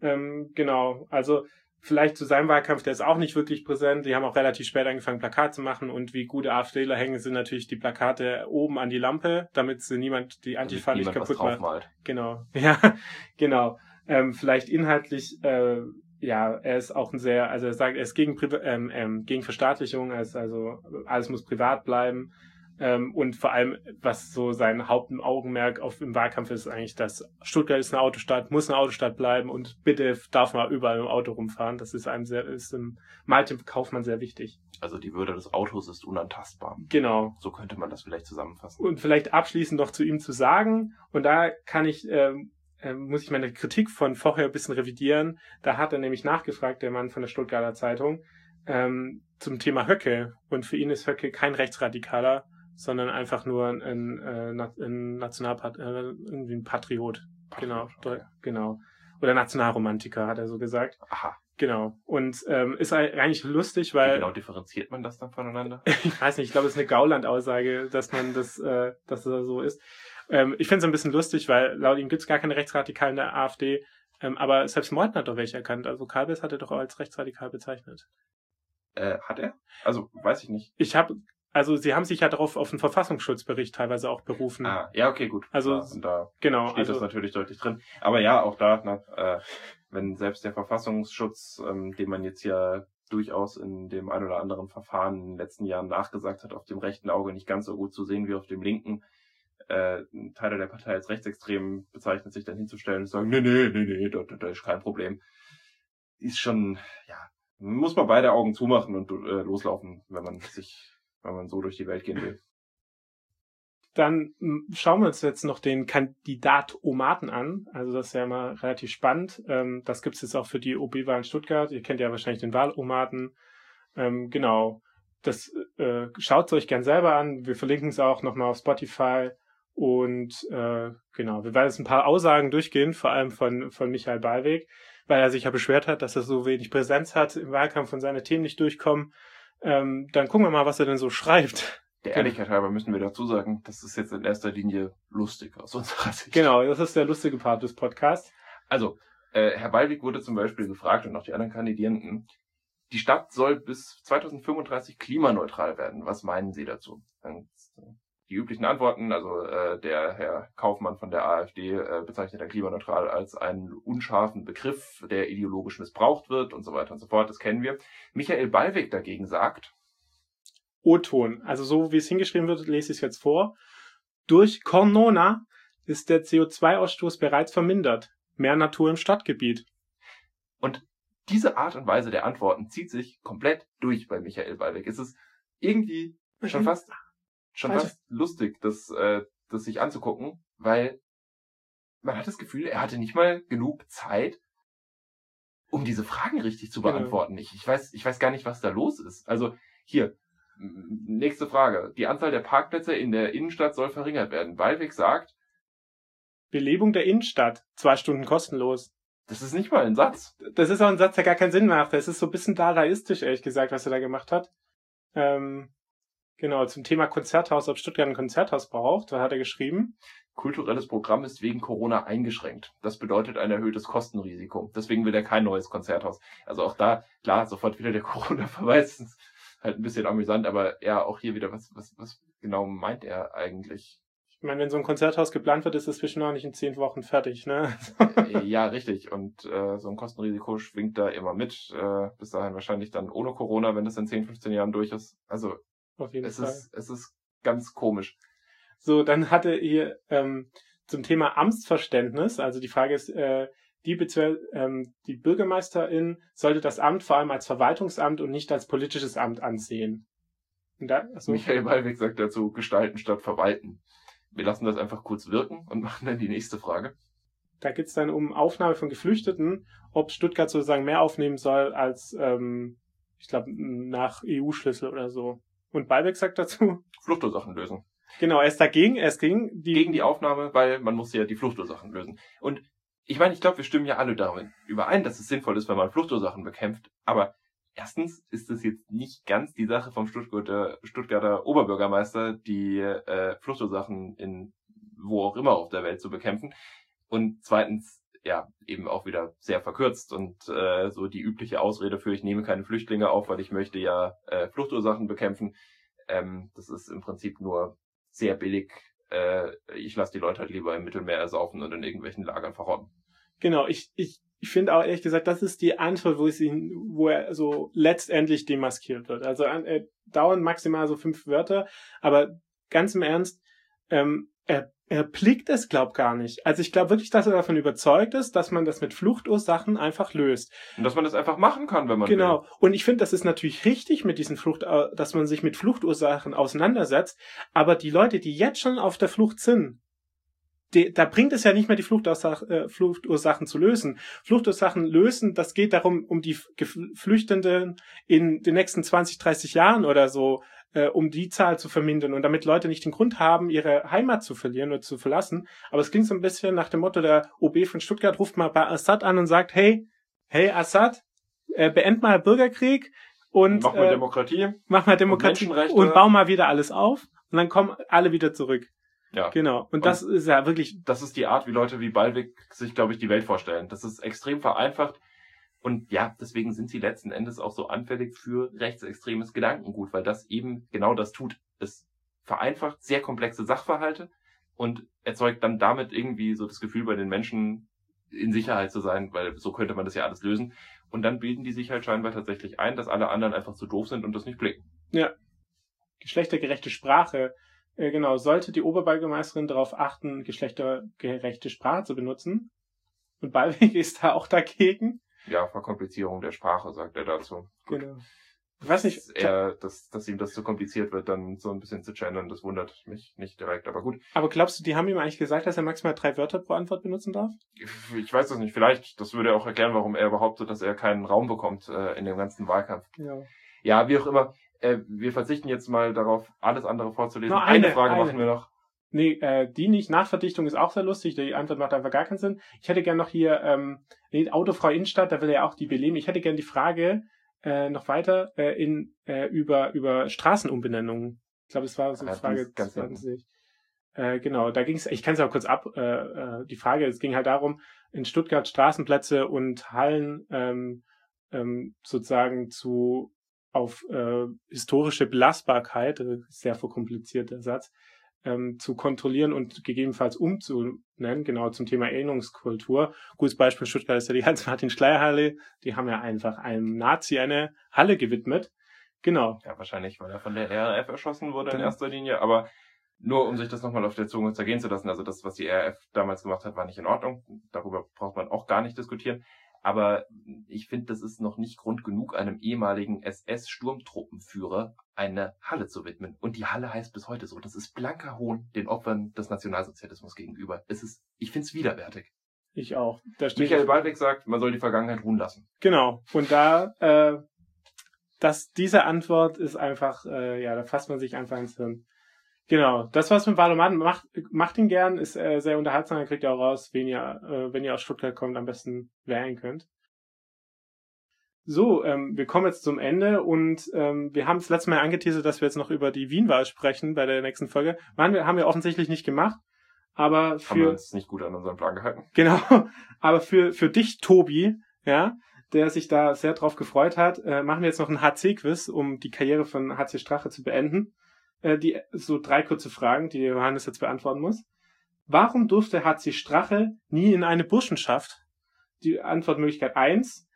Ähm, genau, also vielleicht zu seinem Wahlkampf, der ist auch nicht wirklich präsent. Die haben auch relativ spät angefangen, Plakate zu machen und wie gute AfDler hängen sind natürlich die Plakate oben an die Lampe, damit sie niemand die Antifa Damit nicht niemand kaputt macht. Genau, ja, genau. Ähm, vielleicht inhaltlich, äh, ja, er ist auch ein sehr, also er sagt, er ist gegen, ähm, ähm, gegen Verstaatlichung, er ist also, alles muss privat bleiben. Ähm, und vor allem, was so sein Hauptaugenmerk auf im Wahlkampf ist, eigentlich, dass Stuttgart ist eine Autostadt, muss eine Autostadt bleiben und bitte darf man überall im Auto rumfahren. Das ist einem sehr, ist im Malte Kaufmann sehr wichtig. Also die Würde des Autos ist unantastbar. Genau. So könnte man das vielleicht zusammenfassen. Und vielleicht abschließend noch zu ihm zu sagen, und da kann ich, ähm, ähm, muss ich meine Kritik von vorher ein bisschen revidieren. Da hat er nämlich nachgefragt, der Mann von der Stuttgarter Zeitung, ähm, zum Thema Höcke. Und für ihn ist Höcke kein Rechtsradikaler, sondern einfach nur ein, ein, äh, ein Nationalpat äh, irgendwie ein Patriot. Genau, Okay. genau. Oder Nationalromantiker, hat er so gesagt. Aha. Genau. Und ähm, ist eigentlich lustig, Wie weil genau differenziert man das dann voneinander? ich weiß nicht, ich glaube, es ist eine Gauland-Aussage, dass man das, äh, dass das so ist. Ähm, ich finde es ein bisschen lustig, weil laut ihm gibt es gar keine Rechtsradikalen in der AfD, ähm, aber selbst Meuthen hat doch welche erkannt. Also Kalbes hat er doch auch als rechtsradikal bezeichnet. Äh, hat er? Also, weiß ich nicht. Ich habe, also sie haben sich ja darauf auf den Verfassungsschutzbericht teilweise auch berufen. Ah, ja, okay, gut. Also, und da genau, steht das also natürlich deutlich drin. Aber ja, auch da, na, äh, wenn selbst der Verfassungsschutz, ähm, den man jetzt ja durchaus in dem ein oder anderen Verfahren in den letzten Jahren nachgesagt hat, auf dem rechten Auge nicht ganz so gut zu sehen wie auf dem linken, äh, Teile der Partei als rechtsextrem bezeichnet, sich dann hinzustellen und sagen, nee, nee, nee, nee, da, da, ist kein Problem. Ist schon, ja, muss man beide Augen zumachen und äh, loslaufen, wenn man sich, wenn man so durch die Welt gehen will. Dann m, schauen wir uns jetzt noch den Kandidat Omaten an. Also das ist ja immer relativ spannend. Ähm, das gibt es jetzt auch für die OB-Wahl in Stuttgart. Ihr kennt ja wahrscheinlich den Wahlomaten. Ähm, genau. Das äh, schaut euch gern selber an. Wir verlinken es auch nochmal auf Spotify. Und äh, genau, wir werden jetzt ein paar Aussagen durchgehen, vor allem von, von Michael Ballweg, weil er sich ja beschwert hat, dass er so wenig Präsenz hat im Wahlkampf und seine Themen nicht durchkommen. Ähm, dann gucken wir mal, was er denn so schreibt. Der Ehrlichkeit halber müssen wir dazu sagen, das ist jetzt in erster Linie lustig aus unserer Sicht. Genau, das ist der lustige Part des Podcasts. Also, äh, Herr Ballweg wurde zum Beispiel gefragt und auch die anderen Kandidierenden, die Stadt soll bis 2035 klimaneutral werden. Was meinen Sie dazu? Und die üblichen Antworten, also äh, der Herr Kaufmann von der AfD äh, bezeichnet dann klimaneutral als einen unscharfen Begriff, der ideologisch missbraucht wird und so weiter und so fort. Das kennen wir. Michael Ballweg dagegen sagt, O-Ton. Also so wie es hingeschrieben wird, lese ich es jetzt vor. Durch Corona ist der CO2-Ausstoß bereits vermindert. Mehr Natur im Stadtgebiet. Und diese Art und Weise der Antworten zieht sich komplett durch bei Michael Ballweg. Es ist irgendwie schon fast, schon fast lustig, das, äh, das sich anzugucken, weil man hat das Gefühl, er hatte nicht mal genug Zeit, um diese Fragen richtig zu Genau. beantworten. Ich, ich weiß, ich weiß gar nicht, was da los ist. Also hier, nächste Frage. Die Anzahl der Parkplätze in der Innenstadt soll verringert werden. Ballweg sagt, Belebung der Innenstadt. Zwei Stunden kostenlos. das ist nicht mal ein Satz. Das ist auch ein Satz, der gar keinen Sinn macht. Das ist so ein bisschen dadaistisch, ehrlich gesagt, was er da gemacht hat. Ähm, genau, zum Thema Konzerthaus, ob Stuttgart ein Konzerthaus braucht, da hat er geschrieben. Kulturelles Programm ist wegen Corona eingeschränkt. Das bedeutet ein erhöhtes Kostenrisiko. Deswegen will er kein neues Konzerthaus. Also auch da, klar, sofort wieder der Corona-Verweis. Ist Halt ein bisschen amüsant, aber ja, auch hier wieder, was, was, was genau meint er eigentlich? Ich meine, wenn so ein Konzerthaus geplant wird, ist es zwischen noch nicht in zehn Wochen fertig, ne? Äh, ja, richtig. Und äh, so ein Kostenrisiko schwingt da immer mit. Äh, bis dahin wahrscheinlich dann ohne Corona, wenn das in 10, 15 Jahren durch ist. Also Auf jeden es Fall. ist, es ist ganz komisch. So, dann hatte hier ähm, zum Thema Amtsverständnis, also die Frage ist, äh, die, ähm, die Bürgermeisterin sollte das Amt vor allem als Verwaltungsamt und nicht als politisches Amt ansehen. Da, also, Michael Ballweg sagt dazu, gestalten statt verwalten. Wir lassen das einfach kurz wirken und machen dann die nächste Frage. da geht's dann um Aufnahme von Geflüchteten, ob Stuttgart sozusagen mehr aufnehmen soll als, ähm, ich glaube, nach EU-Schlüssel oder so. Und Ballbeck sagt dazu, Fluchtursachen lösen. genau, er ist dagegen, er ist gegen die, Gegen die Aufnahme, weil man muss ja die Fluchtursachen lösen. Und ich meine, ich glaube, wir stimmen ja alle damit überein, dass es sinnvoll ist, wenn man Fluchtursachen bekämpft. Aber erstens ist es jetzt nicht ganz die Sache vom Stuttgarter, Stuttgarter Oberbürgermeister, die äh, Fluchtursachen in wo auch immer auf der Welt zu bekämpfen. Und zweitens, ja, eben auch wieder sehr verkürzt und äh, so die übliche Ausrede für, ich nehme keine Flüchtlinge auf, weil ich möchte ja äh, Fluchtursachen bekämpfen. Ähm, das ist im Prinzip nur sehr billig. Äh, ich lasse die Leute halt lieber im Mittelmeer ersaufen und in irgendwelchen Lagern verrotten. Genau, ich, ich, ich finde auch ehrlich gesagt, das ist die Antwort, wo ihn, wo er so letztendlich demaskiert wird. Also er dauern maximal so fünf Wörter, aber ganz im Ernst, ähm, er, er blickt es, glaub gar nicht. Also ich glaube wirklich, dass er davon überzeugt ist, dass man das mit Fluchtursachen einfach löst. Und dass man das einfach machen kann, wenn man Genau. will. Und ich finde, das ist natürlich richtig mit diesen Flucht, äh, dass man sich mit Fluchtursachen auseinandersetzt. Aber die Leute, die jetzt schon auf der Flucht sind, die, da bringt es ja nicht mehr, die Fluchtursach, äh, Fluchtursachen zu lösen. Fluchtursachen lösen, das geht darum, um die Geflüchtenden in den nächsten 20, 30 Jahren oder so, äh, um die Zahl zu vermindern und damit Leute nicht den Grund haben, ihre Heimat zu verlieren oder zu verlassen. Aber es klingt so ein bisschen nach dem Motto, der OB von Stuttgart ruft mal bei Assad an und sagt, hey, hey Assad, äh, beend mal Bürgerkrieg und Mach mal äh, Demokratie. mach mal Demokratie Menschenrechte. und bau mal wieder alles auf und dann kommen alle wieder zurück. Ja. Genau. Und das ist ja wirklich, Das ist die Art, wie Leute wie Ballweg sich, glaube ich, die Welt vorstellen. Das ist extrem vereinfacht. Und ja, deswegen sind sie letzten Endes auch so anfällig für rechtsextremes Gedankengut, weil das eben genau das tut. Es vereinfacht sehr komplexe Sachverhalte und erzeugt dann damit irgendwie so das Gefühl bei den Menschen, in Sicherheit zu sein, weil so könnte man das ja alles lösen. Und dann bilden die sich halt scheinbar tatsächlich ein, dass alle anderen einfach zu doof sind und das nicht blicken. geschlechtergerechte Sprache. Äh, genau, sollte die Oberbürgermeisterin darauf achten, geschlechtergerechte Sprache zu benutzen. Und Ballweg ist da auch dagegen. Ja, Verkomplizierung der Sprache, sagt er dazu. Gut. Genau. Ich weiß nicht, dass, er, dass, dass ihm das zu kompliziert wird, dann so ein bisschen zu channeln, das wundert mich nicht direkt, aber gut. aber glaubst du, die haben ihm eigentlich gesagt, dass er maximal drei Wörter pro Antwort benutzen darf? Ich weiß es nicht, vielleicht, das würde auch erklären, warum er behauptet, dass er keinen Raum bekommt äh, in dem ganzen Wahlkampf. Ja. Ja, wie auch immer. Äh, wir verzichten jetzt mal darauf, alles andere vorzulesen. Eine, eine, Frage eine. machen wir noch. Nee, äh, die nicht. Nachverdichtung ist auch sehr lustig. Die Antwort macht einfach gar keinen Sinn. Ich hätte gern noch hier, ähm, nee, Autofrau Innenstadt, da will er ja auch die beleben. Ich hätte gern die Frage äh, noch weiter äh, in äh, über über Straßenumbenennungen. Ich glaube, es war so eine Ja, Frage ganz 20. Äh, genau, da ging es, ich kann es auch kurz ab, äh, äh, die Frage, es ging halt darum, in Stuttgart Straßenplätze und Hallen ähm, ähm, sozusagen zu auf äh, historische Belastbarkeit, äh, sehr verkomplizierter Satz, ähm, zu kontrollieren und gegebenenfalls umzunennen, genau zum Thema Erinnerungskultur. Gutes Beispiel Stuttgart ist ja die Hans-Martin-Schleyer-Halle. Die haben ja einfach einem Nazi eine Halle gewidmet. Genau. Ja, wahrscheinlich, weil er von der RAF erschossen wurde in Genau. erster Linie. Aber nur um sich das nochmal auf der Zunge zergehen zu lassen, also das, was die RAF damals gemacht hat, war nicht in Ordnung. Darüber braucht man auch gar nicht diskutieren. Aber ich finde, das ist noch nicht Grund genug, einem ehemaligen SS-Sturmtruppenführer eine Halle zu widmen. Und die Halle heißt bis heute so. Das ist blanker Hohn den Opfern des Nationalsozialismus gegenüber. Es ist, ich finde es widerwärtig. Ich auch. Michael Ballweg sagt, man soll die Vergangenheit ruhen lassen. Genau. Und da, äh, das, diese Antwort ist einfach, äh, ja, da fasst man sich einfach ins Hirn. Genau. Das war's mit Valomat. Macht, macht ihn gern, ist äh, sehr unterhaltsam. Dann kriegt ihr auch raus, wen ihr, äh, wenn ihr aus Stuttgart kommt, am besten wählen könnt. So, ähm, wir kommen jetzt zum Ende und ähm, wir haben das letzte Mal angeteasert, dass wir jetzt noch über die Wienwahl sprechen bei der nächsten Folge. Waren wir, haben wir offensichtlich nicht gemacht. Aber Haben wir für, uns nicht gut an unseren Plan gehalten. Genau, aber für, für dich, Tobi, ja, der sich da sehr drauf gefreut hat, äh, machen wir jetzt noch ein HC-Quiz, um die Karriere von HC Strache zu beenden. Äh, die, so drei kurze Fragen, die Johannes jetzt beantworten muss. Warum durfte HC Strache nie in eine Burschenschaft? Die Antwortmöglichkeit eins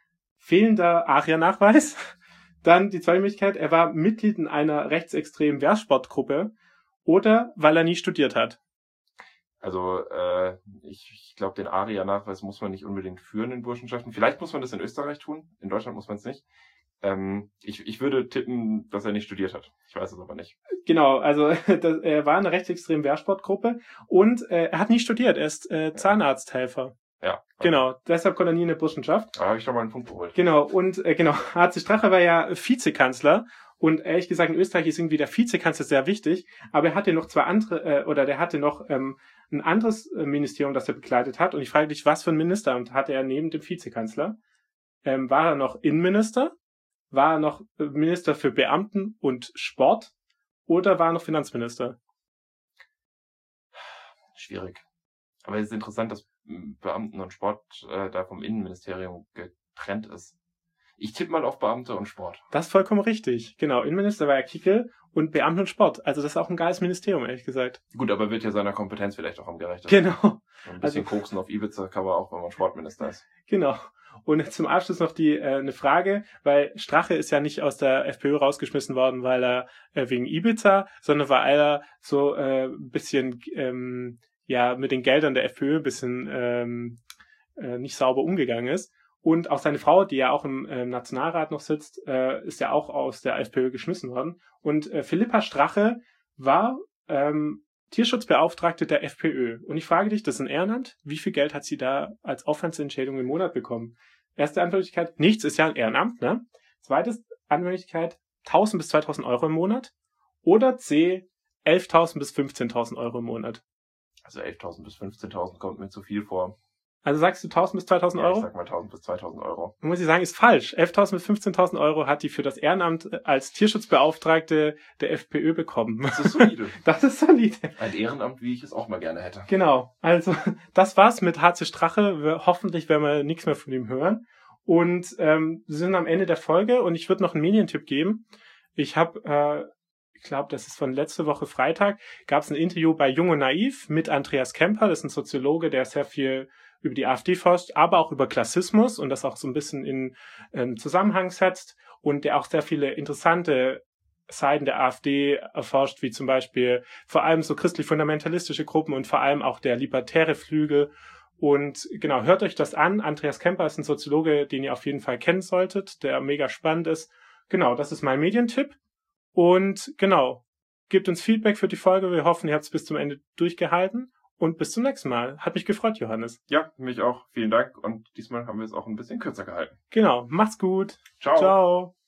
fehlender ARIA-Nachweis. Dann die zweite Möglichkeit, er war Mitglied in einer rechtsextremen Wehrsportgruppe oder weil er nie studiert hat. Also äh, ich, ich glaube, den ARIA-Nachweis muss man nicht unbedingt führen in Burschenschaften. Vielleicht muss man das in Österreich tun. In Deutschland muss man es nicht. Ähm, ich, ich würde tippen, dass er nicht studiert hat. Ich weiß es aber nicht. Genau, also das, er war in einer rechtsextremen Wehrsportgruppe und äh, er hat nie studiert, er ist äh, Zahnarzthelfer. Ja. Genau, deshalb konnte er nie in der Burschenschaft. Da habe ich schon mal einen Punkt geholt. Genau, und äh, genau, HC Strache war ja Vizekanzler und ehrlich gesagt in Österreich ist irgendwie der Vizekanzler sehr wichtig, aber er hatte noch zwei andere, äh, oder der hatte noch ähm, ein anderes äh, Ministerium, das er begleitet hat und ich frage dich, was für ein Ministeramt hatte er neben dem Vizekanzler? Ähm, war er noch Innenminister? War er noch äh, Minister für Beamten und Sport? Oder war er noch Finanzminister? Schwierig. Aber es ist interessant, dass Beamten und Sport äh, da vom Innenministerium getrennt ist. Ich tippe mal auf Beamte und Sport. Das ist vollkommen richtig. Genau, Innenminister war ja Kickel und Beamten und Sport. Also das ist auch ein geiles Ministerium, ehrlich gesagt. Gut, aber wird ja seiner Kompetenz vielleicht auch am gerechter. Genau, ein bisschen koksen auf Ibiza kann man auch, wenn man Sportminister ist. genau. Und zum Abschluss noch die äh, eine Frage, weil Strache ist ja nicht aus der FPÖ rausgeschmissen worden, weil er äh, wegen Ibiza, sondern weil er so äh, ein bisschen ähm, ja mit den Geldern der FPÖ ein bisschen ähm, äh, nicht sauber umgegangen ist. Und auch seine Frau, die ja auch im äh, Nationalrat noch sitzt, äh, ist ja auch aus der FPÖ geschmissen worden. Und äh, Philippa Strache war ähm, Tierschutzbeauftragte der FPÖ. Und ich frage dich, das ist ein Ehrenamt, wie viel Geld hat sie da als Aufwandsentschädigung im Monat bekommen? Erste Antwortmöglichkeit, nichts ist ja ein Ehrenamt, ne? Zweites Antwortmöglichkeit, 1000 bis 2000 Euro im Monat. Oder C, 11.000 bis 15.000 Euro im Monat. Also 11.000 bis 15.000 kommt mir zu viel vor. Also sagst du 1000 bis 2000 Ja, ich Euro? sag mal 1.000 bis 2.000 Euro. muss ich sagen, ist falsch. 11.000 bis 15.000 Euro hat die für das Ehrenamt äh, als Tierschutzbeauftragte der FPÖ bekommen. Das ist solide. Das ist solide. Ein Ehrenamt, wie ich es auch mal gerne hätte. Genau. Also, das war's mit HC Strache. Wir, hoffentlich werden wir nichts mehr von ihm hören. Und ähm, wir sind am Ende der Folge und ich würde noch einen Medientipp geben. Ich habe, äh, ich glaube, das ist von letzte Woche Freitag, gab es ein Interview bei Jung und Naiv mit Andreas Kemper. Das ist ein Soziologe, der sehr viel über die AfD forscht, aber auch über Klassismus und das auch so ein bisschen in ähm, Zusammenhang setzt und der auch sehr viele interessante Seiten der AfD erforscht, wie zum Beispiel vor allem so christlich-fundamentalistische Gruppen und vor allem auch der libertäre Flügel. Und genau, hört euch das an. Andreas Kemper ist ein Soziologe, den ihr auf jeden Fall kennen solltet, der mega spannend ist. Genau, das ist mein Medientipp. Und genau, gebt uns Feedback für die Folge. Wir hoffen, ihr habt es bis zum Ende durchgehalten. Und bis zum nächsten Mal. Hat mich gefreut, Johannes. Ja, mich auch. Vielen Dank. Und diesmal haben wir es auch ein bisschen kürzer gehalten. Genau, macht's gut. Ciao. Ciao.